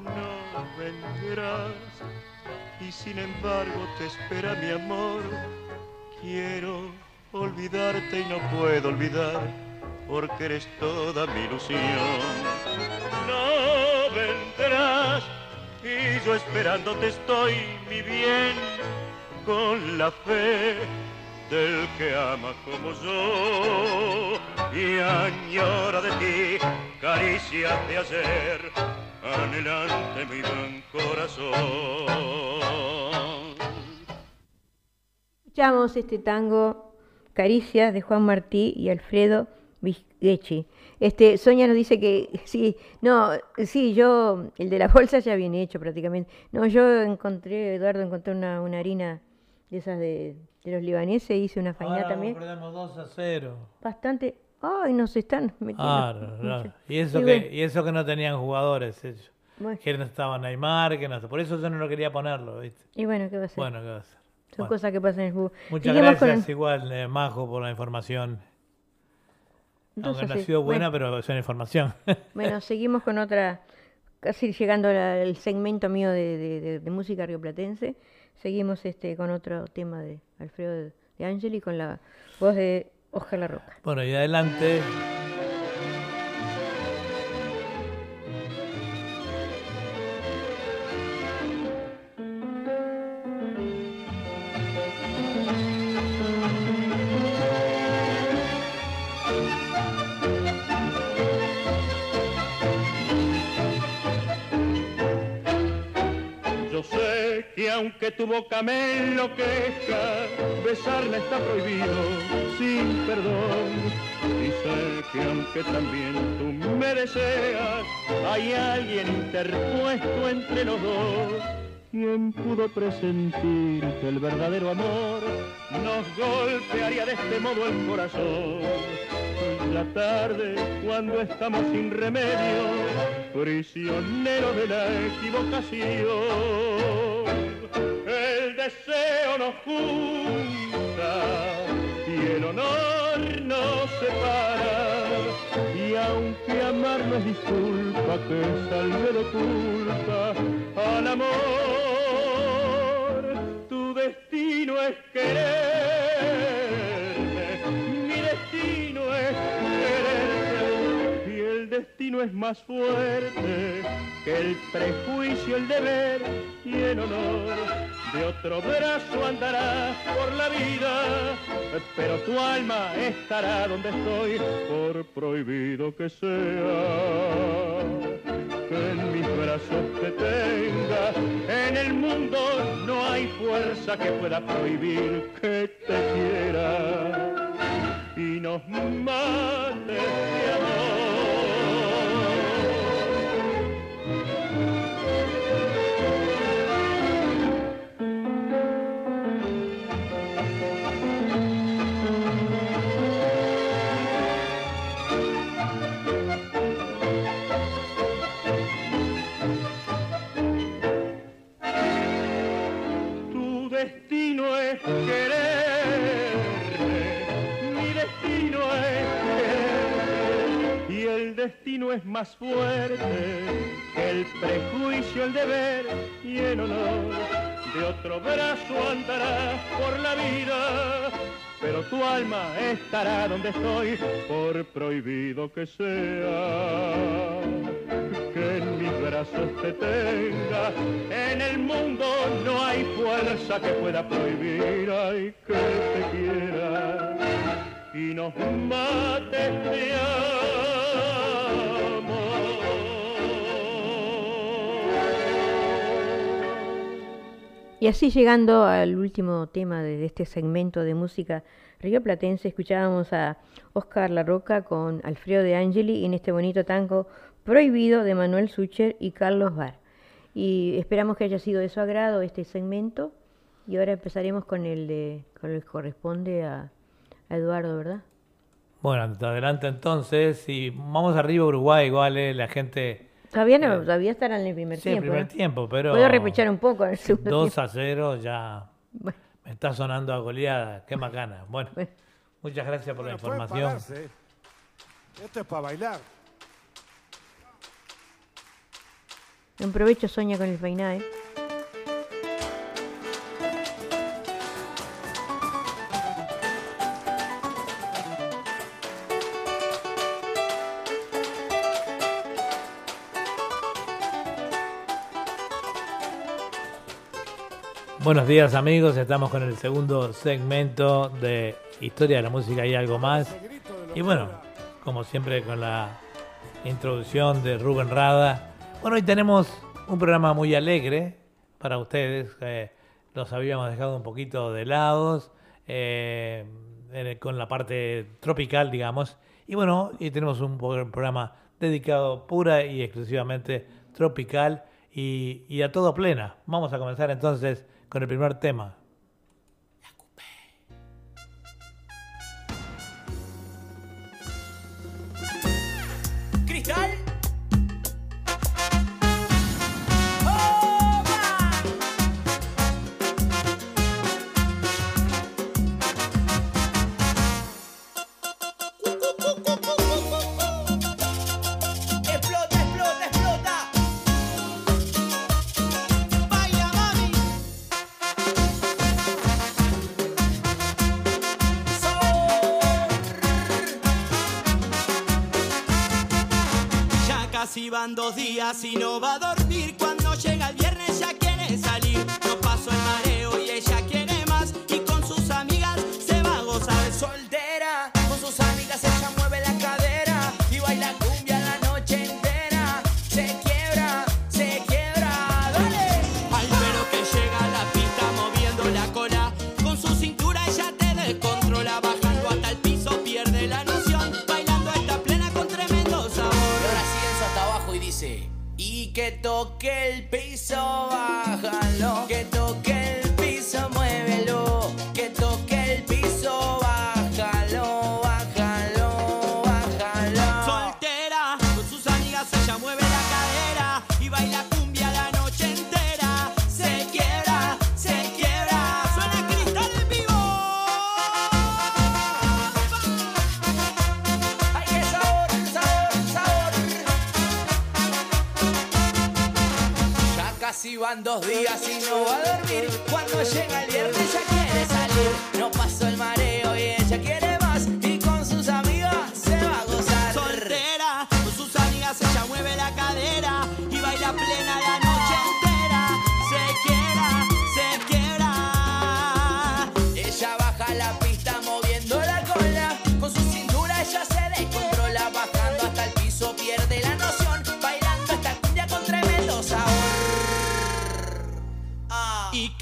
No vendrás y sin embargo te espera mi amor. Quiero olvidarte y no puedo olvidar porque eres toda mi ilusión. No vendrás y yo esperándote estoy, mi bien, con la fe del que ama como yo y añora de ti caricias de ayer, anhelante mi buen corazón. Escuchamos este tango Caricias de Juan Martí y Alfredo Visgechi. Este, Sonia nos dice que sí, no, sí, yo, el de la bolsa ya viene hecho prácticamente. No, yo encontré, Eduardo, encontré una, una harina de esas de, de los libaneses, hice una faina Ahora también. perdemos 2 a 0. Bastante, ay, nos están metiendo. Claro, no sé. Y eso, Y que, bueno, y eso que no tenían jugadores ellos. bueno, Que no estaba Neymar, que no Por eso yo no lo quería ponerlo, ¿viste? y bueno, ¿qué va a ser? Bueno, ¿qué va a hacer? Son Bueno, cosas que pasan en el fútbol. Muchas Seguimos gracias igual, eh, Majo, por la información. Entonces, Aunque no ha sí, sido buena, bueno. pero es una información. Bueno, seguimos con otra, casi llegando al segmento mío de, de- de- de música rioplatense. Seguimos este con otro tema de Alfredo de, de Angeli con la voz de Oscar La Roca. bueno, y adelante. Tu boca me enloquezca, besarla está prohibido sin perdón. Y sé que aunque también tú me deseas, hay alguien interpuesto entre los dos. ¿Quién pudo presentir que el verdadero amor nos golpearía de este modo el corazón? La tarde, cuando estamos sin remedio, prisioneros de la equivocación. Deseo nos junta y el honor nos separa. Y aunque amar no es disculpa que salve de culpa al amor, tu destino es quererme, destino es más fuerte que el prejuicio, el deber y el honor. De otro brazo andará por la vida, pero tu alma estará donde estoy, por prohibido que sea que en mis brazos te tenga. En el mundo no hay fuerza que pueda prohibir que te quiera y nos mate de amor. Destino es más fuerte que el prejuicio, el deber y el honor. De otro brazo andará por la vida, pero tu alma estará donde estoy, por prohibido que sea que en mis brazos te tenga. En el mundo no hay fuerza que pueda prohibir, ay, que te quiera y nos mate Y así llegando al último tema de, este segmento de música rioplatense, escuchábamos a Oscar La Roca con Alfredo de Angeli en este bonito tango Prohibido de Manuel Sucher y Carlos Bar. Y esperamos que haya sido de su agrado este segmento. Y ahora empezaremos con el de con el que corresponde a, Eduardo, ¿verdad? Bueno, adelante entonces. Y vamos arriba Uruguay, igual, eh, la gente Todavía no, todavía estarán en el primer Sí, el tiempo. primer ¿no? tiempo, pero. Puedo repechar un poco en el segundo 2 tiempo. a 0 ya Bueno, me está sonando a goleada. Qué macana. Bueno, bueno. muchas gracias por la Bueno, pueden información. Esto es para bailar. Un provecho Soña con el peiná, ¿eh? Buenos días amigos, estamos con el segundo segmento de Historia de la Música y algo más. Y bueno, como siempre con la introducción de Rubén Rada. Bueno, hoy tenemos un programa muy alegre para ustedes. eh, los habíamos dejado un poquito de lados eh, con la parte tropical, digamos. Y bueno, y tenemos un programa dedicado pura y exclusivamente tropical y a todo plena. Vamos a comenzar entonces con el primer tema. Dos días Casi van dos días y no va a dormir. Cuando llega el viernes ya quiere salir.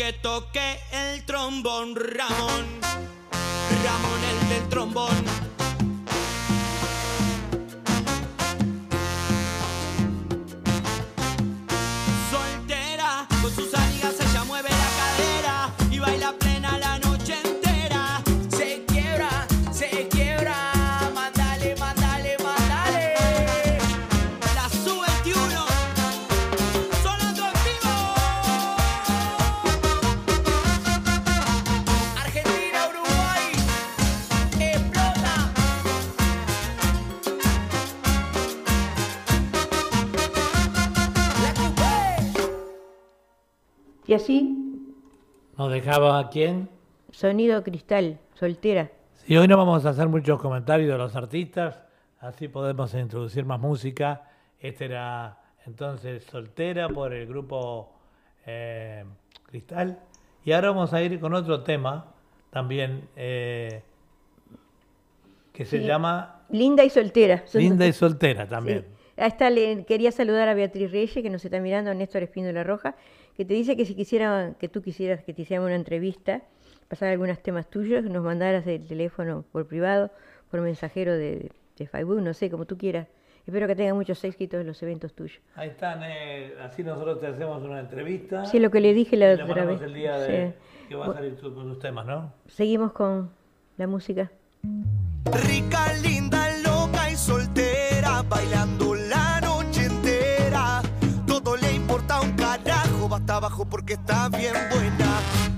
Que toque el trombón Ramón. Ramón el del trombón. ¿Nos dejaba quién? sonido cristal, soltera. Y hoy no vamos a hacer muchos comentarios de los artistas, así podemos introducir más música. Este era entonces Soltera por el grupo eh, Cristal. Y ahora vamos a ir con otro tema también eh, que se Sí. llama Linda y soltera. Linda y Soltera también. Sí. Ahí está, le quería saludar a Beatriz Reyes, que nos está mirando, Néstor Espíndola Roja, que te dice que si quisiera, que tú quisieras que te hiciéramos una entrevista, pasar algunos temas tuyos, nos mandaras el teléfono por privado, por mensajero de, de Facebook, no sé, como tú quieras. Espero que tenga muchos éxitos en los eventos tuyos. Ahí están, eh, así nosotros te hacemos una entrevista. Sí, lo que le dije la otra vez. el día de, Sí. que va a salir tu- con tus temas, ¿no? Seguimos con la música. Rica, linda, loca y soltera, bailando hasta abajo porque está bien buena.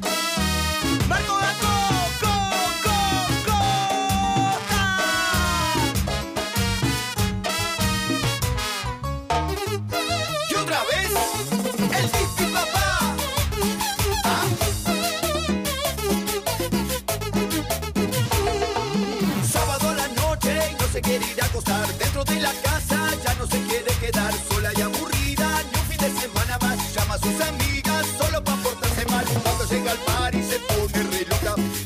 Al par y se pone re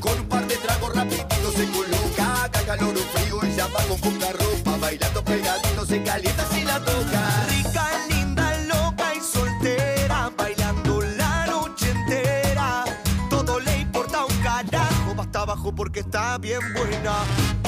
con un par de tragos rapidito se coloca. Haga calor o frío, ella va con poca ropa, bailando pegadito, se calienta si la toca. Rica, linda, loca y soltera, bailando la noche entera. Todo le importa un carajo, va hasta abajo porque está bien buena.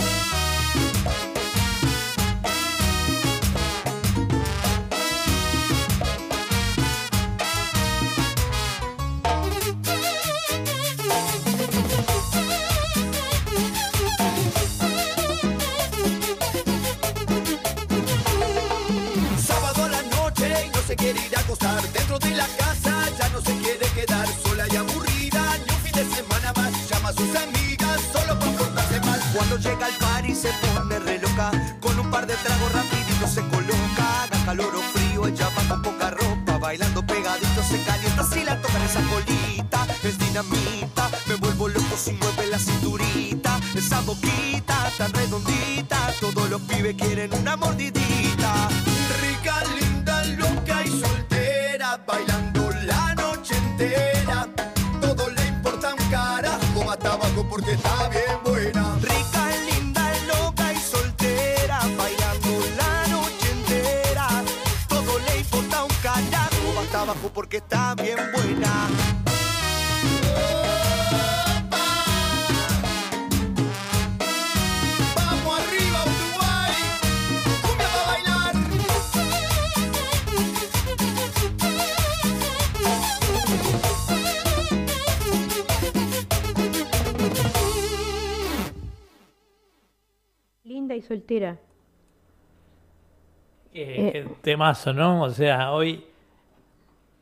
Qué temazo, ¿no? O sea, hoy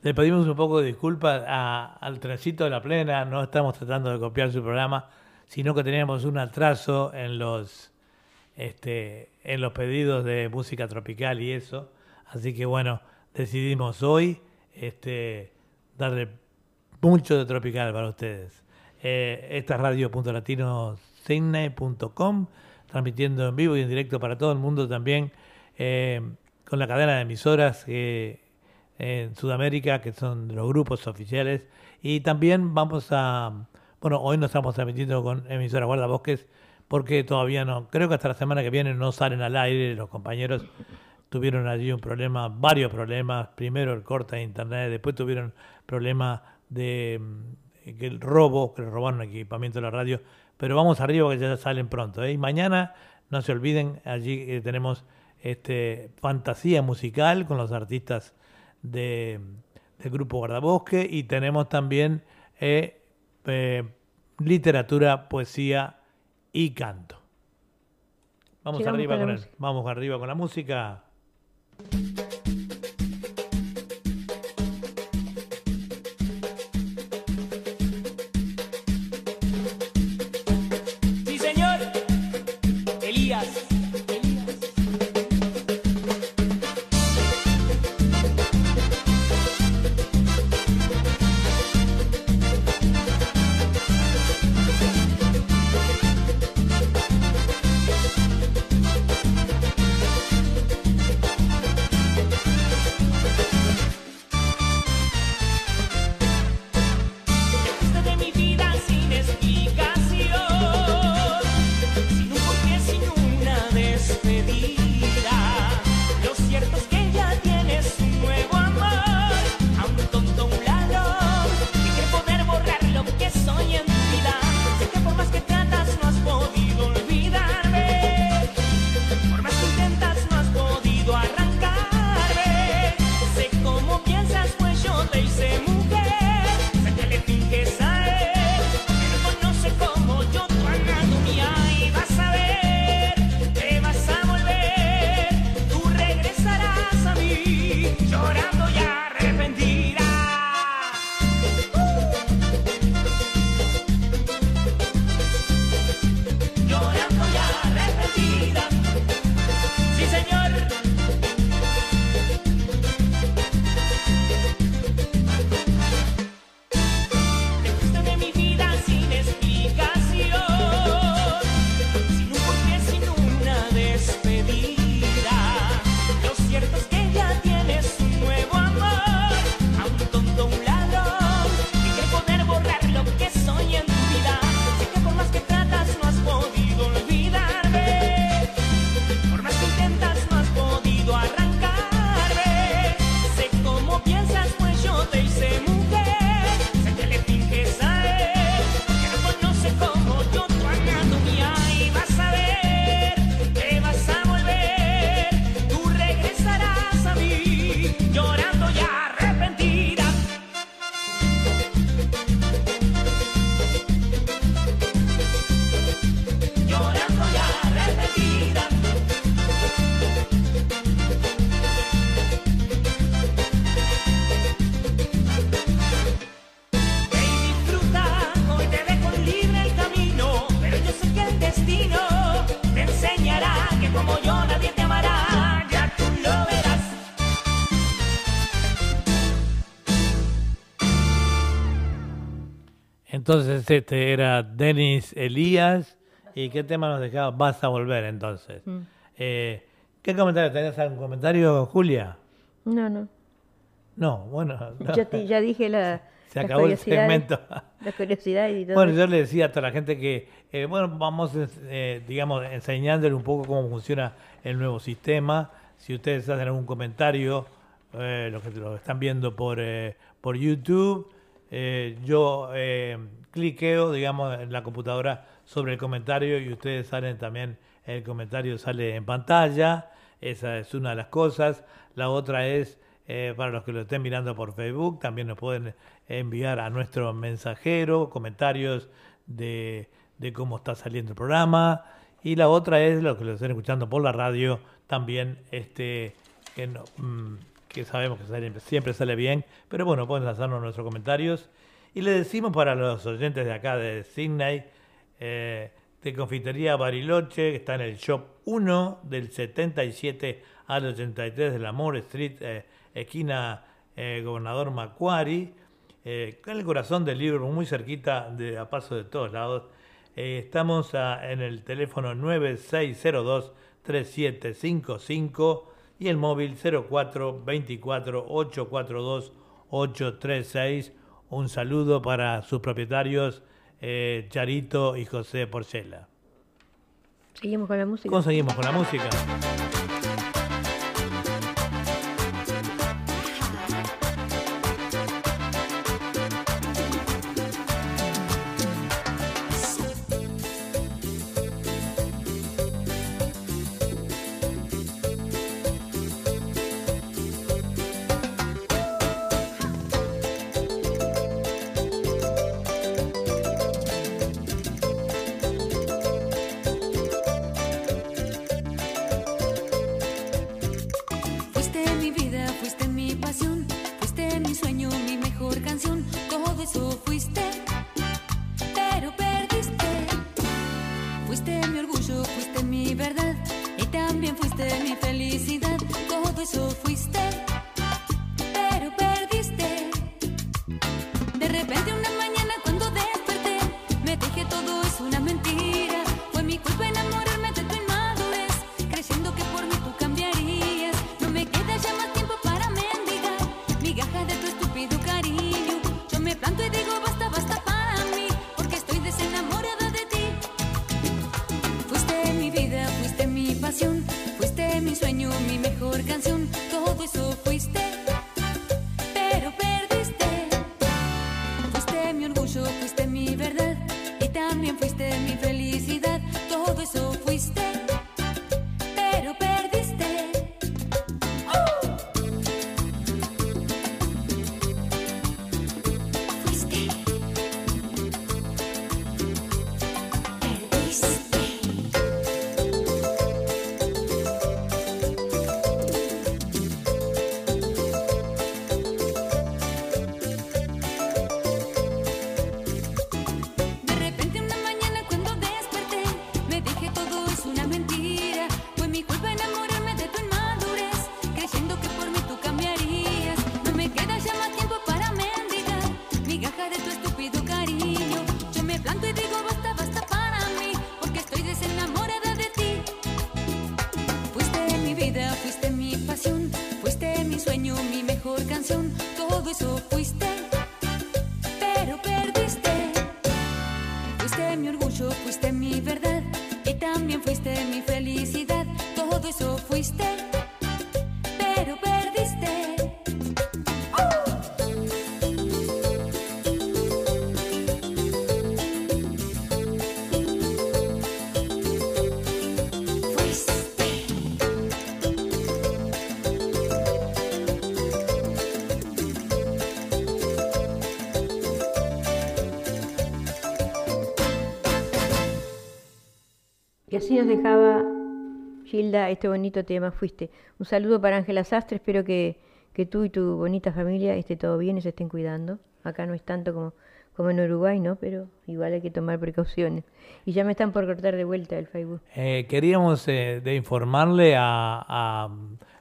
le pedimos un poco de disculpas a- al trencito de la plena, no estamos tratando de copiar su programa, sino que teníamos un atraso en los este, en los pedidos de música tropical y eso. Así que bueno, decidimos hoy este, darle mucho de tropical para ustedes. Eh, esta es radio.latinosidney.com, transmitiendo en vivo y en directo para todo el mundo también, eh, con la cadena de emisoras eh, en Sudamérica, que son los grupos oficiales. Y también vamos a, bueno, hoy no estamos transmitiendo con emisora Guardabosques, porque todavía no, creo que hasta la semana que viene no salen al aire, los compañeros tuvieron allí un problema, varios problemas, primero el corte de internet, después tuvieron problemas de mm, que el robo, que le robaron equipamiento de la radio, pero vamos arriba que ya salen pronto. ¿eh? Y mañana, no se olviden, allí eh, tenemos este fantasía musical con los artistas de, del grupo Guardabosque y tenemos también eh, eh, literatura, poesía y canto. Vamos Llegamos arriba con el, vamos arriba con la música. Entonces este era Denis Elías. ¿Y qué tema nos dejaba? Vas a volver entonces. Mm. Eh, ¿Qué comentario? ¿Tenés algún comentario, Julia? No, no. No, bueno. no. Ya, te- ya dije la. Se las acabó el segmento. Las curiosidades y todo. Bueno, yo le decía a toda la gente que, eh, bueno, vamos, eh, digamos, enseñándole un poco cómo funciona el nuevo sistema. Si ustedes hacen algún comentario, eh, los que lo están viendo por, eh, por YouTube, yo eh, cliqueo, digamos, en la computadora sobre el comentario y ustedes salen también, el comentario sale en pantalla. Esa es una de las cosas. La otra es eh, para los que lo estén mirando por Facebook, también nos pueden enviar a nuestro mensajero comentarios de, de cómo está saliendo el programa. Y la otra es los que lo estén escuchando por la radio, también este que, no- mm, sabemos que sale- siempre sale bien, pero bueno, pueden hacernos nuestros comentarios. Y le decimos para los oyentes de acá de Sydney, eh, de Confitería Bariloche, que está en el Shop 1 del 77 al 83 de la Moore Street, eh, esquina eh, Gobernador Macquarie, eh, en el corazón del libro, muy cerquita de a paso de todos lados. Eh, estamos a- en el teléfono 9602-3755 y el móvil 0424-842-836. Un saludo para sus propietarios eh, Charito y José Porcela. Seguimos con la música. Conseguimos con la música. Así nos dejaba Gilda este bonito tema, fuiste. Un saludo para Ángela Sastre, espero que, que tú y tu bonita familia esté todo bien y se estén cuidando. Acá no es tanto como, como en Uruguay, ¿no? Pero igual hay que tomar precauciones. Y ya me están por cortar de vuelta el Facebook. Eh, queríamos eh, de informarle a, a-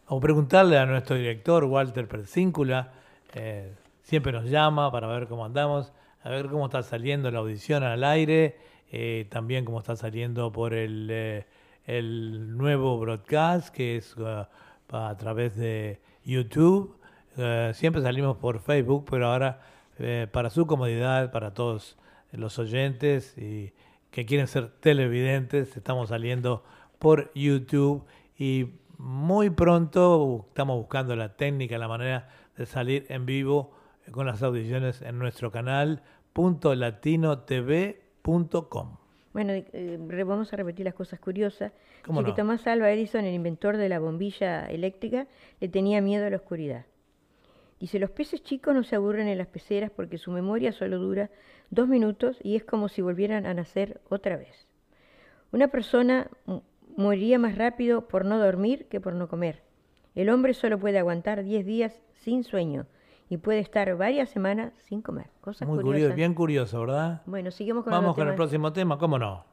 o preguntarle a nuestro director Walter Persíncula, eh, siempre nos llama para ver cómo andamos, a ver cómo está saliendo la audición al aire, eh, también cómo está saliendo por el, eh, el nuevo broadcast que es uh, a través de YouTube. Eh, siempre salimos por Facebook, pero ahora eh, para su comodidad, para todos los oyentes y que quieren ser televidentes, estamos saliendo por YouTube y muy pronto estamos buscando la técnica, la manera de salir en vivo con las audiciones en nuestro canal Bueno, eh, vamos a repetir las cosas curiosas. ¿Cómo que? Tomás Alva Edison, el inventor de la bombilla eléctrica, le tenía miedo a la oscuridad. Dice, los peces chicos no se aburren en las peceras porque su memoria solo dura dos minutos y es como si volvieran a nacer otra vez. Una persona moriría más rápido por no dormir que por no comer. El hombre solo puede aguantar 10 días sin sueño y puede estar varias semanas sin comer. Cosas Muy curiosas. curioso, bien curioso, ¿verdad? Bueno, seguimos con Vamos con el próximo tema, ¿cómo no?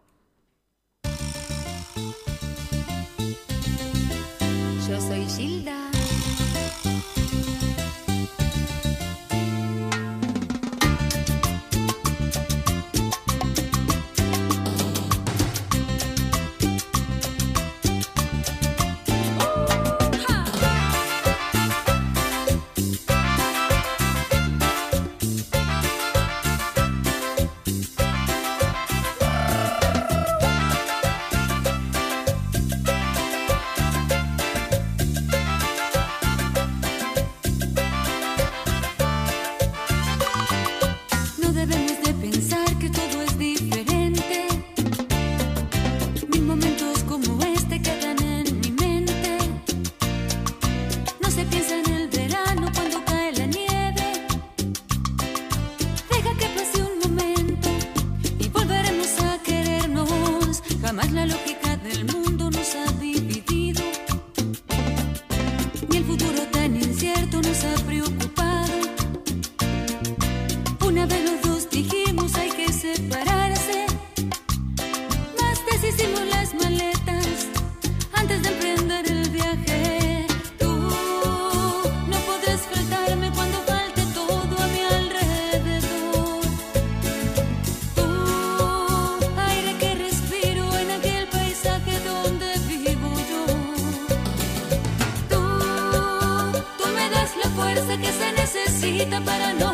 Necesita para no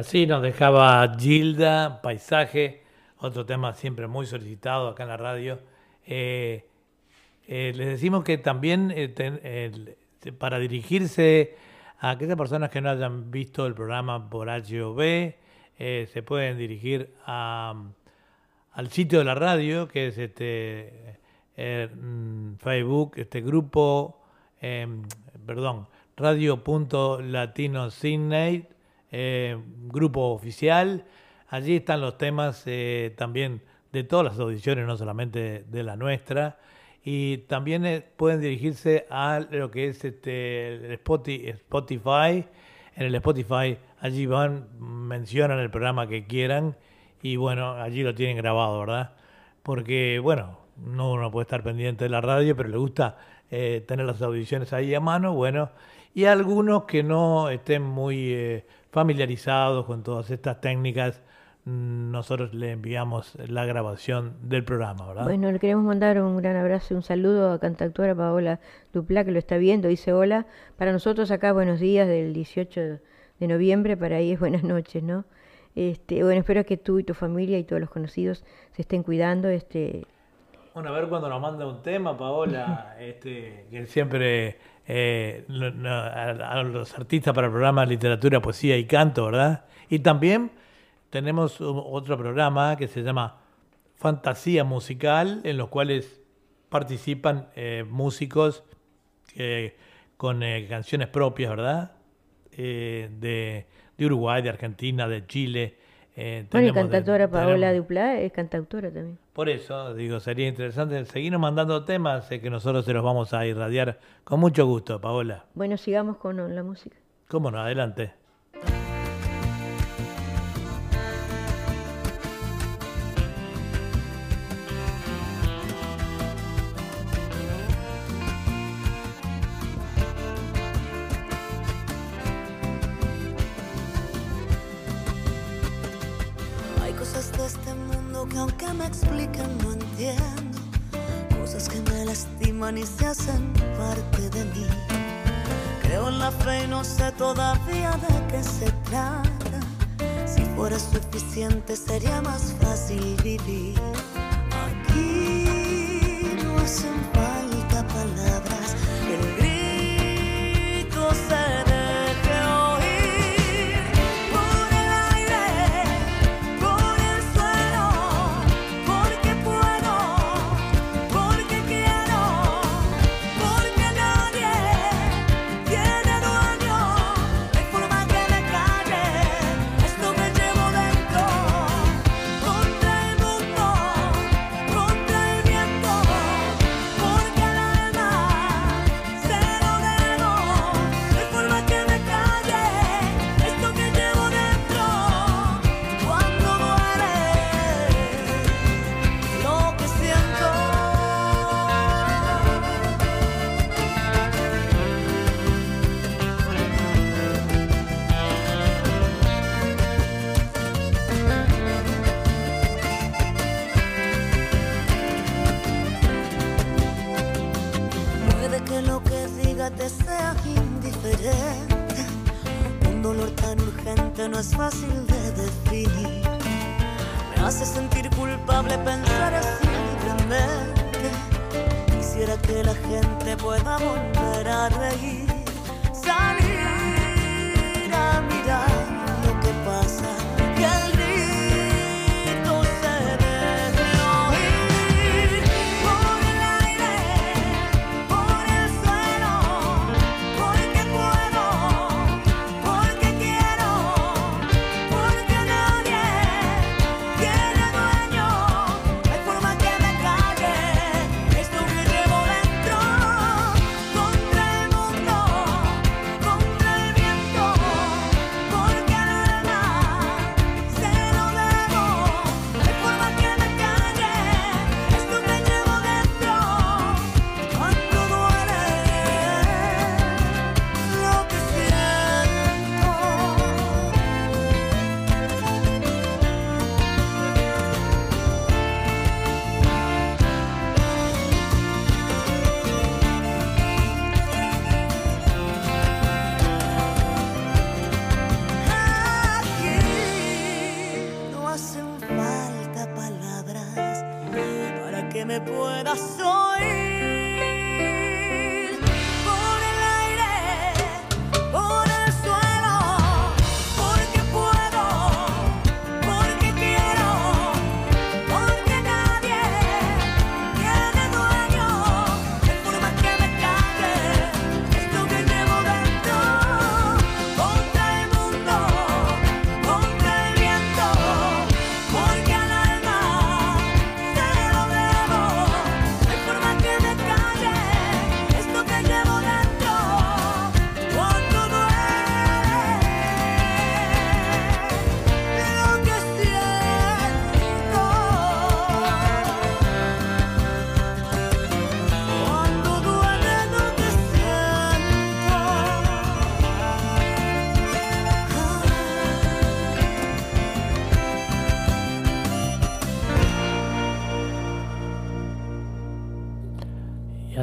así nos dejaba Gilda, Paisaje, otro tema siempre muy solicitado acá en la radio. Eh, eh, les decimos que también eh, para dirigirse a aquellas personas que no hayan visto el programa por HOV, se pueden dirigir al sitio de la radio, que es este mm, Facebook, este grupo, perdón, radio.latinosidney, eh, grupo oficial. Allí están los temas eh, también de todas las audiciones, no solamente de la nuestra. Y también eh, pueden dirigirse a lo que es este, el Spoti- Spotify. En el Spotify allí van, mencionan el programa que quieran y bueno, allí lo tienen grabado, ¿verdad? Porque bueno, no uno puede estar pendiente de la radio, pero le gusta tener las audiciones ahí a mano, bueno, y algunos que no estén muy familiarizados con todas estas técnicas, mm, nosotros le enviamos la grabación del programa, ¿verdad? Bueno, le queremos mandar un gran abrazo y un saludo a cantautora Paola Duplá, que lo está viendo, dice hola. Para nosotros acá, buenos días del 18 de noviembre, para ahí es buenas noches, ¿no? Este, bueno, espero que tú y tu familia y todos los conocidos se estén cuidando. Este, Bueno, a ver cuando nos manda un tema, Paola, este, que siempre eh, a, los artistas para el programa de literatura, poesía y canto, ¿verdad? Y también tenemos otro programa que se llama Fantasía Musical, en los cuales participan eh, músicos eh, con eh, canciones propias, ¿verdad? Eh, de Uruguay, de Argentina, de Chile. Eh, bueno, y tenemos cantautora Paola Duplá es cantautora también. por eso, digo, sería interesante seguirnos mandando temas eh, que nosotros se los vamos a irradiar con mucho gusto, Paola. Bueno, sigamos con la música. ¿Cómo no? Adelante. Hacen parte de mí. Creo en la fe y no sé todavía de qué se trata. Si fuera suficiente sería más fácil vivir. Aquí no hacen falta palabras. El grito se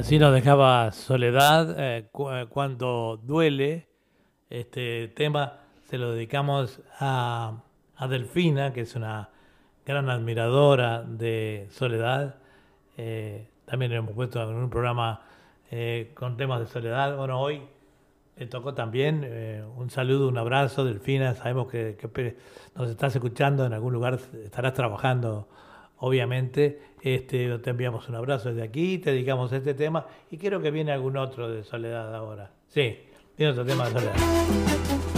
así nos dejaba Soledad eh, eh, cuando duele. Este tema se lo dedicamos a, Delfina, que es una gran admiradora de Soledad. Eh, también hemos puesto en un programa eh, con temas de Soledad. Bueno, hoy le tocó también un saludo, un abrazo, Delfina. Sabemos que, que nos estás escuchando en algún lugar, estarás trabajando, obviamente. Este, te enviamos un abrazo desde aquí, te dedicamos a este tema y creo que viene algún otro de Soledad ahora. Sí, viene otro tema de Soledad.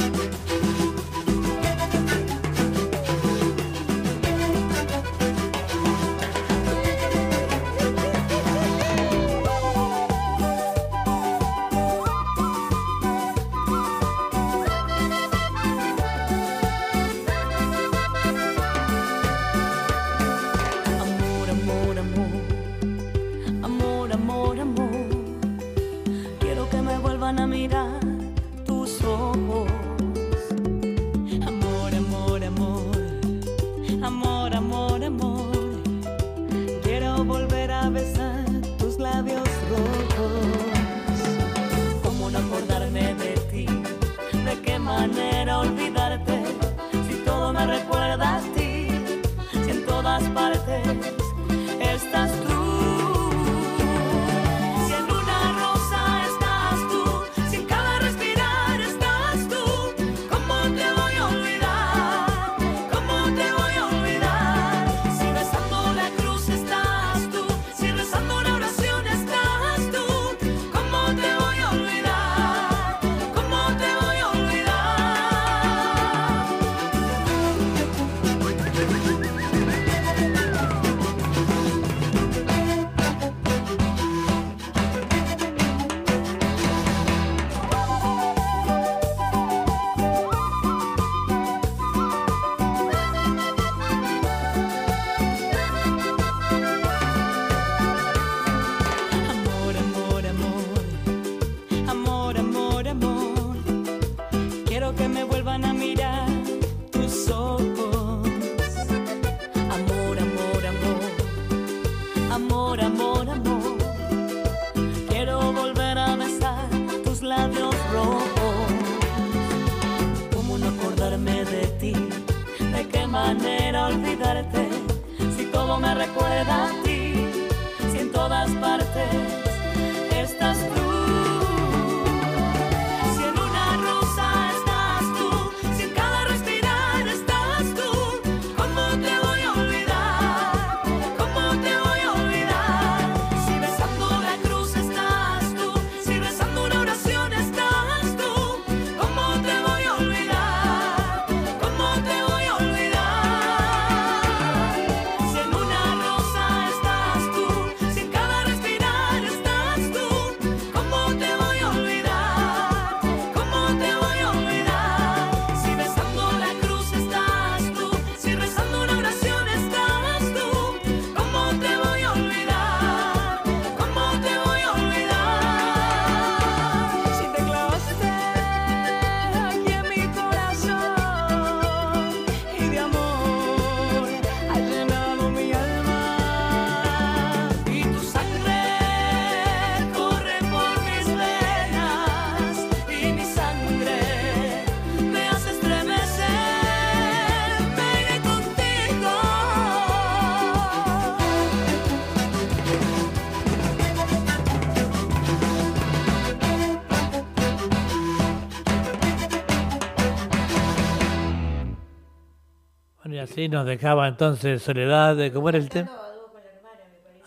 Así nos dejaba entonces Soledad. de- ¿Cómo era el tema?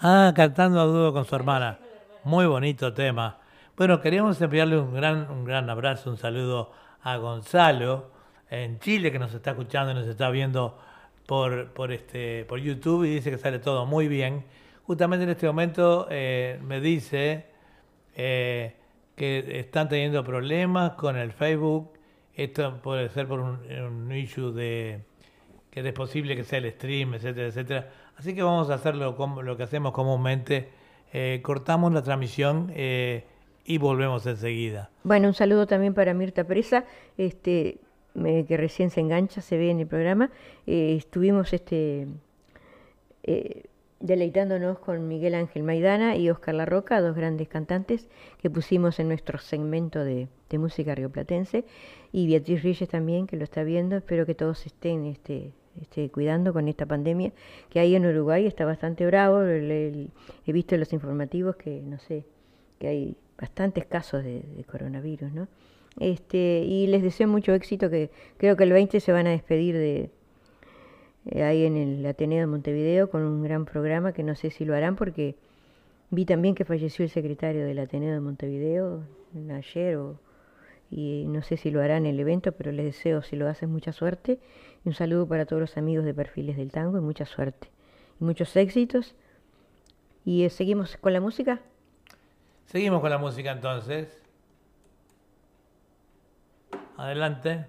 Ah, cantando a dúo con su hermana. Muy bonito tema. Bueno, queríamos enviarle un gran, un gran abrazo, un saludo a Gonzalo en Chile que nos está escuchando y nos está viendo por, por, este, por YouTube y dice que sale todo muy bien. Justamente en este momento eh, me dice eh, que están teniendo problemas con el Facebook. Esto puede ser por un, un issue de que es posible que sea el stream, etcétera, etcétera. Así que vamos a hacerlo como lo que hacemos comúnmente. Eh, cortamos la transmisión eh, y volvemos enseguida. Bueno, un saludo también para Mirta Presa, este, que recién se engancha, se ve en el programa. Eh, estuvimos este, deleitándonos con Miguel Ángel Maidana y Oscar Larroca, dos grandes cantantes que pusimos en nuestro segmento de, de música rioplatense, y Beatriz Reyes también, que lo está viendo. Espero que todos estén este, este, cuidando con esta pandemia, que ahí en Uruguay está bastante bravo. he visto en los informativos que, no sé, que hay bastantes casos de, coronavirus, ¿no? Este, y les deseo mucho éxito, que creo que el 20 se van a despedir de, eh, ahí en el Ateneo de Montevideo con un gran programa que no sé si lo harán porque vi también que falleció el secretario del Ateneo de Montevideo ayer y no sé si lo harán el evento, pero les deseo si lo hacen mucha suerte y un saludo para todos los amigos de Perfiles del Tango y mucha suerte y muchos éxitos. ¿Y eh, seguimos con la música? Seguimos con la música entonces. Adelante.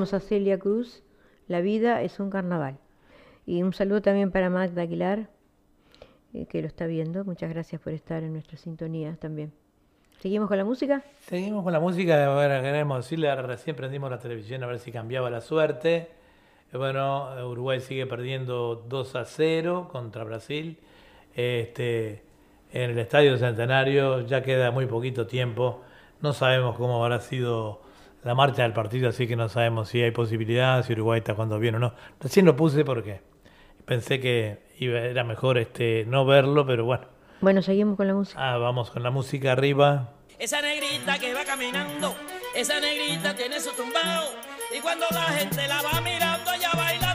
A Celia Cruz, La vida es un carnaval. Y un saludo también para Magda Aguilar, eh, que lo está viendo. Muchas gracias por estar en nuestra sintonía también. ¿Seguimos con la música? Seguimos con la música. Ahora queremos decirle, recién prendimos la televisión a ver si cambiaba la suerte. Eh, bueno, Uruguay sigue perdiendo 2 a 0 contra Brasil. Este, en el Estadio Centenario ya queda muy poquito tiempo. No sabemos cómo habrá sido la marcha del partido, así que no sabemos si hay posibilidad, si Uruguay está jugando bien o no. Recién lo puse porque pensé que iba, era mejor este no verlo, pero bueno. Bueno, seguimos con la música. Ah, vamos con la música arriba. Esa negrita que va caminando, esa negrita tiene su tumbao, y cuando la gente la va mirando, ella baila.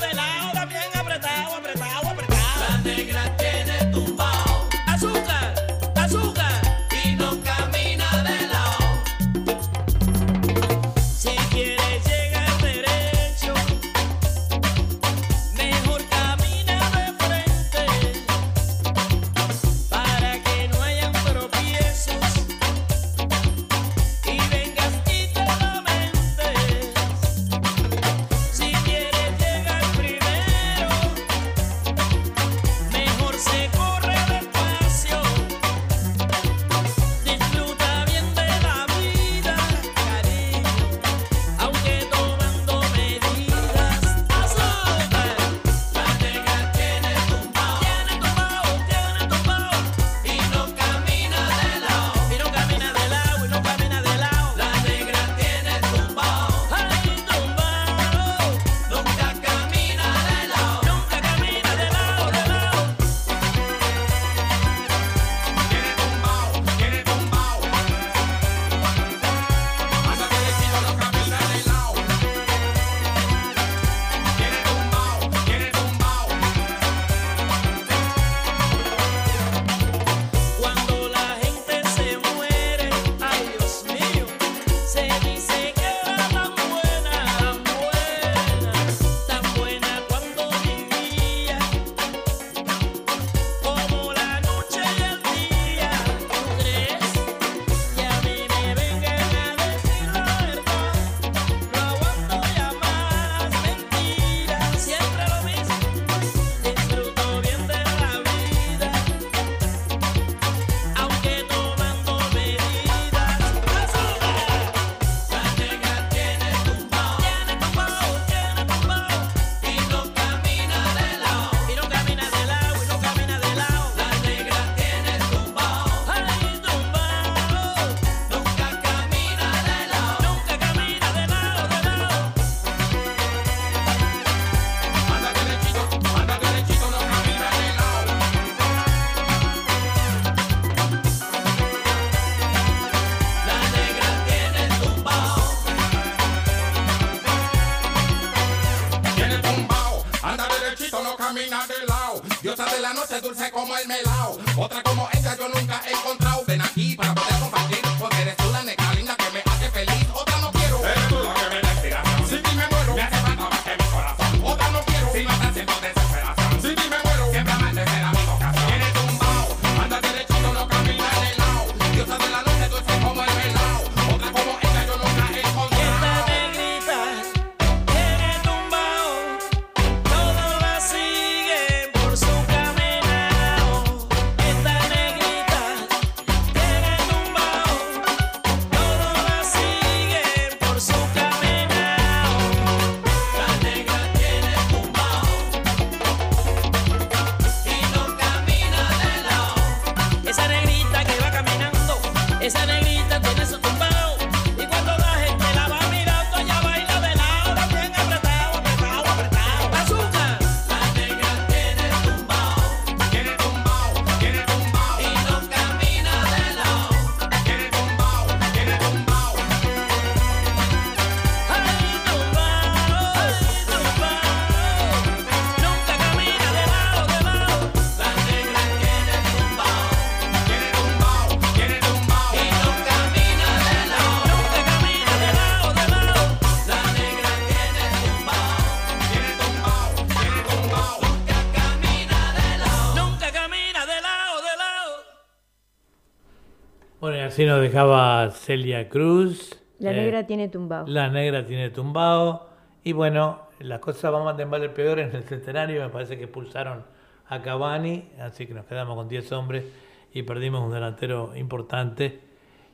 así nos dejaba Celia Cruz. La eh, negra tiene tumbao. La negra tiene tumbado Y bueno, las cosas van a temblar el peor en el centenario. Me parece que expulsaron a Cavani, así que nos quedamos con 10 hombres y perdimos un delantero importante.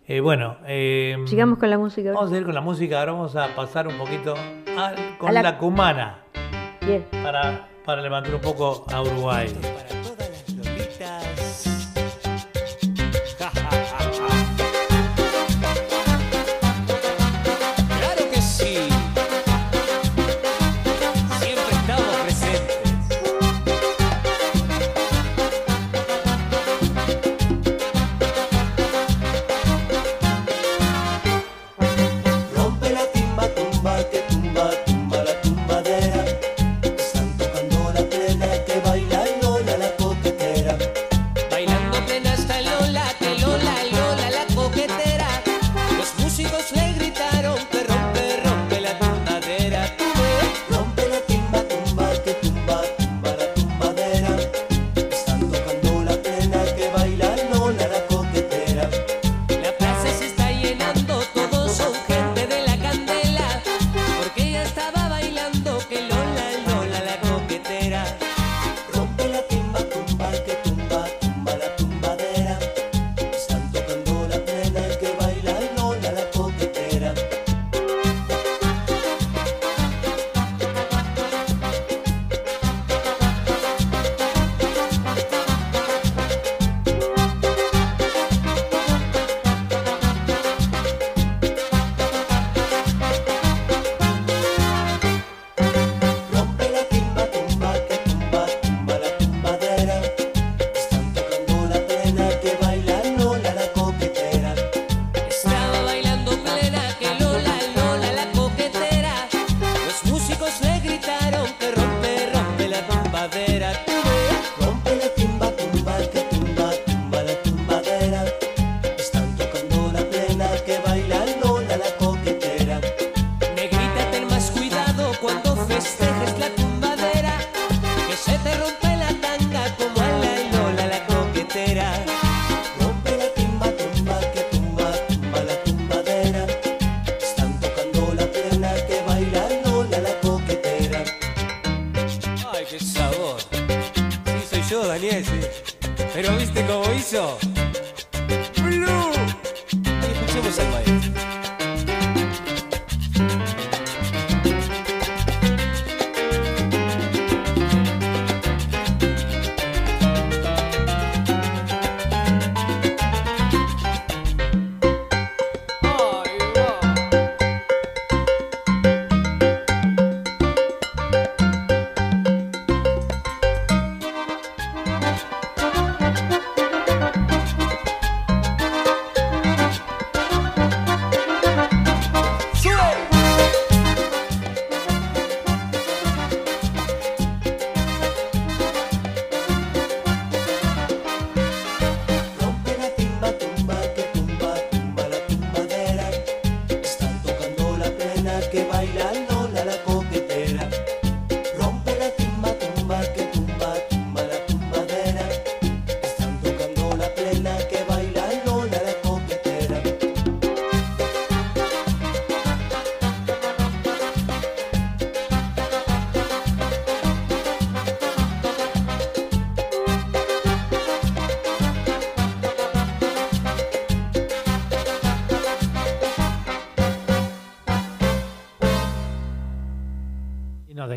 Eh, bueno, eh, sigamos con la música. Vamos a ir con la música. Ahora vamos a pasar un poquito a, con la... la... cumana. Bien. Para, para levantar un poco a Uruguay.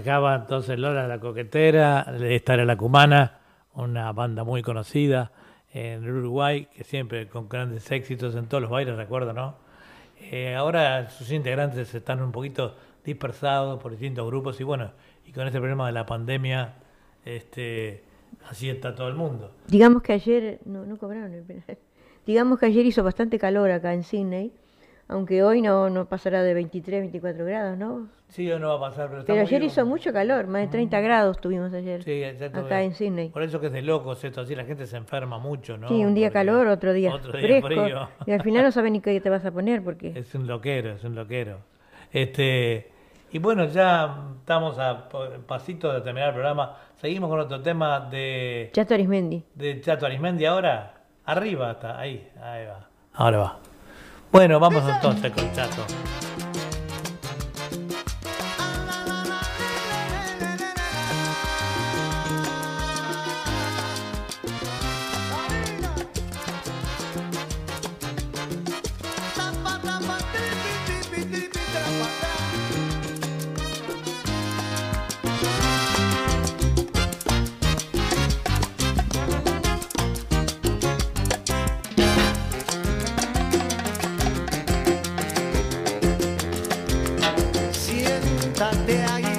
Dejaba entonces Lola la Coquetera, esta era la Cumana, una banda muy conocida en Uruguay, que siempre con grandes éxitos en todos los bailes, recuerdo, ¿no? Eh, ahora sus integrantes están un poquito dispersados por distintos grupos y bueno, y con este problema de la pandemia, este, así está todo el mundo. Digamos que ayer, no, no cobraron el penal. Digamos que ayer hizo bastante calor acá en Sydney, aunque hoy no, no pasará de 23, 24 grados, ¿no? Sí, o no va a pasar, pero, Pero ayer hizo mucho calor, más de 30 grados tuvimos ayer, Sí, exacto, acá en Sydney. Por eso que es de locos esto, así la gente se enferma mucho, ¿no? Sí, un día Porque calor, otro día, otro día fresco, frío. y al final no sabes ni qué te vas a poner porque... Es un loquero, es un loquero. Este, y bueno, ya estamos a pasito de terminar el programa. Seguimos con otro tema de, Chato Arismendi. de Chato Arismendi ahora. Arriba está, ahí, ahí va. Ahora va. Bueno, vamos entonces con Chato. Siéntate ahí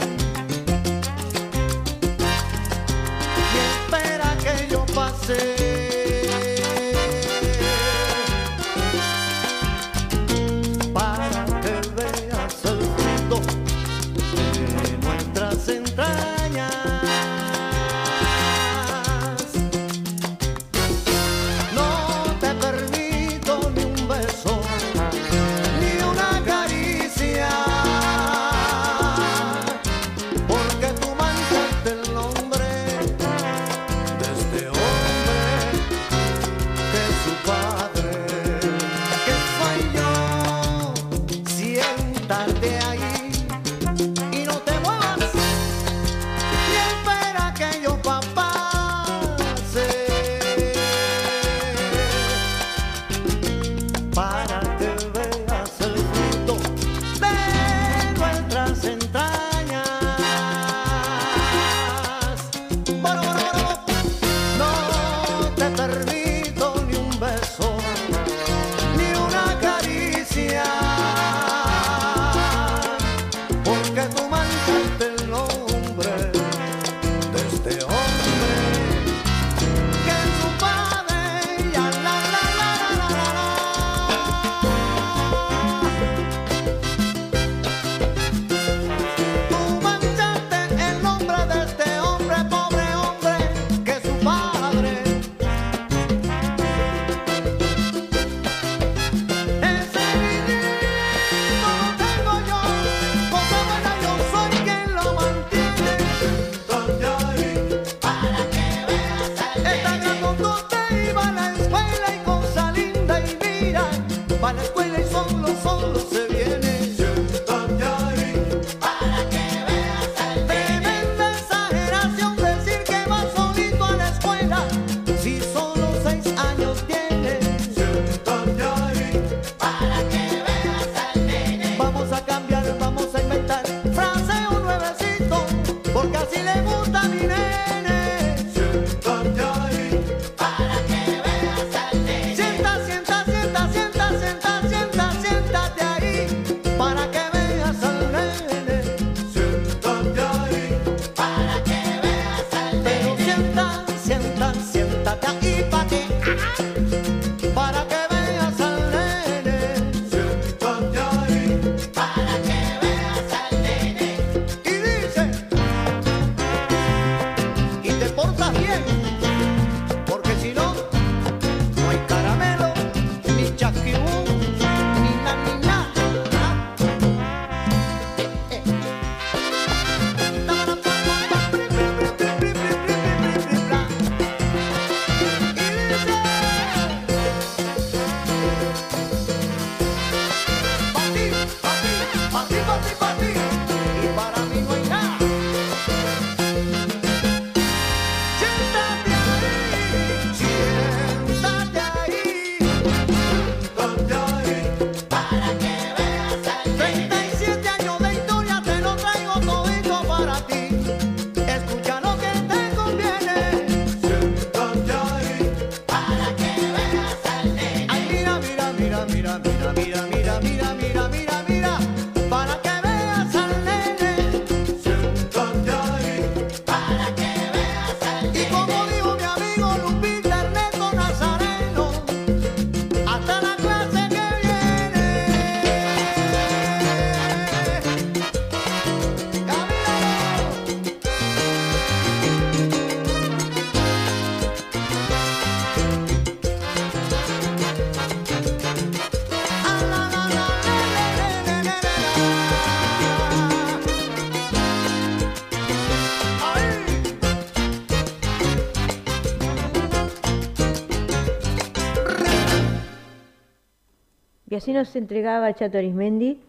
nos entregaba Chato Arismendi.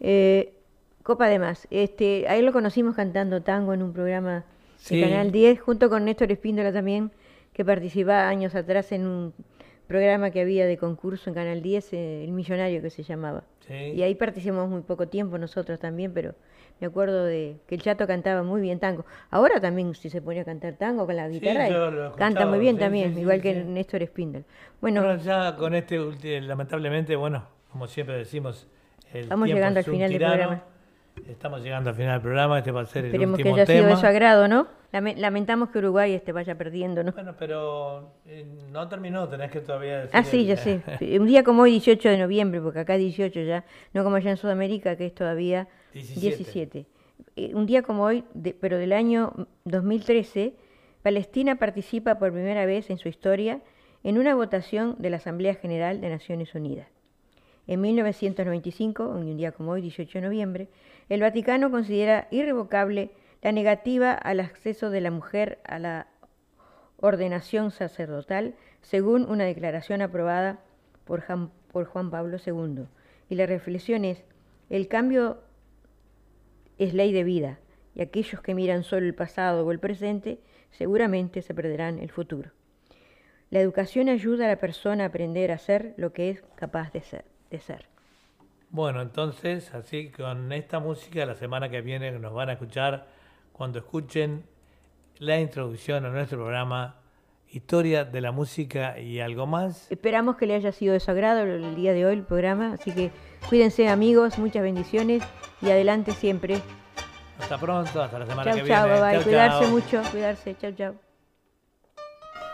eh, Copa de Más. Este, ahí lo conocimos cantando tango en un programa Sí. de Canal 10, junto con Néstor Espíndola también, que participaba años atrás en un programa que había de concurso en Canal 10, eh, El Millonario que se llamaba. Sí. Y ahí participamos muy poco tiempo nosotros también, pero me acuerdo de que el Chato cantaba muy bien tango. Ahora también si se pone a cantar tango con la guitarra, lo he canta muy bien sí, también, igual que. Néstor Espíndola. Bueno, Bueno, ya con este, lamentablemente, bueno, como siempre decimos, el tiempo llegando es al final del programa. Estamos llegando al final del programa, este va a ser esperemos el que último haya sido tema. de su agrado, ¿no? Lame- Lamentamos que Uruguay este vaya perdiendo, ¿no? Bueno, pero eh, no terminó, tenés que todavía decir Ah, sí, ya sé. Un día como hoy, 18 de noviembre, porque acá 18 ya, no como allá en Sudamérica, que es todavía 17. 17. Eh, Un día como hoy, de- pero del año 2013, Palestina participa por primera vez en su historia en una votación de la Asamblea General de Naciones Unidas. En 1995, un día como hoy, 18 de noviembre, el Vaticano considera irrevocable la negativa al acceso de la mujer a la ordenación sacerdotal, según una declaración aprobada por Juan Pablo II. Y la reflexión es, el cambio es ley de vida, y aquellos que miran solo el pasado o el presente seguramente se perderán el futuro. La educación ayuda a la persona a aprender a ser lo que es capaz de. De ser. Bueno, entonces, así con esta música, la semana que viene nos van a escuchar cuando escuchen la introducción a nuestro programa Historia de la Música y algo más. Esperamos que le haya sido de su agrado el día de hoy el programa, así que cuídense amigos, muchas bendiciones y adelante siempre. Hasta pronto, hasta la semana Chau, que chau, viene. bye. Chau, Cuidarse mucho, cuidarse, chau, chau.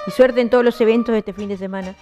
Y suerte en todos los eventos de este fin de semana.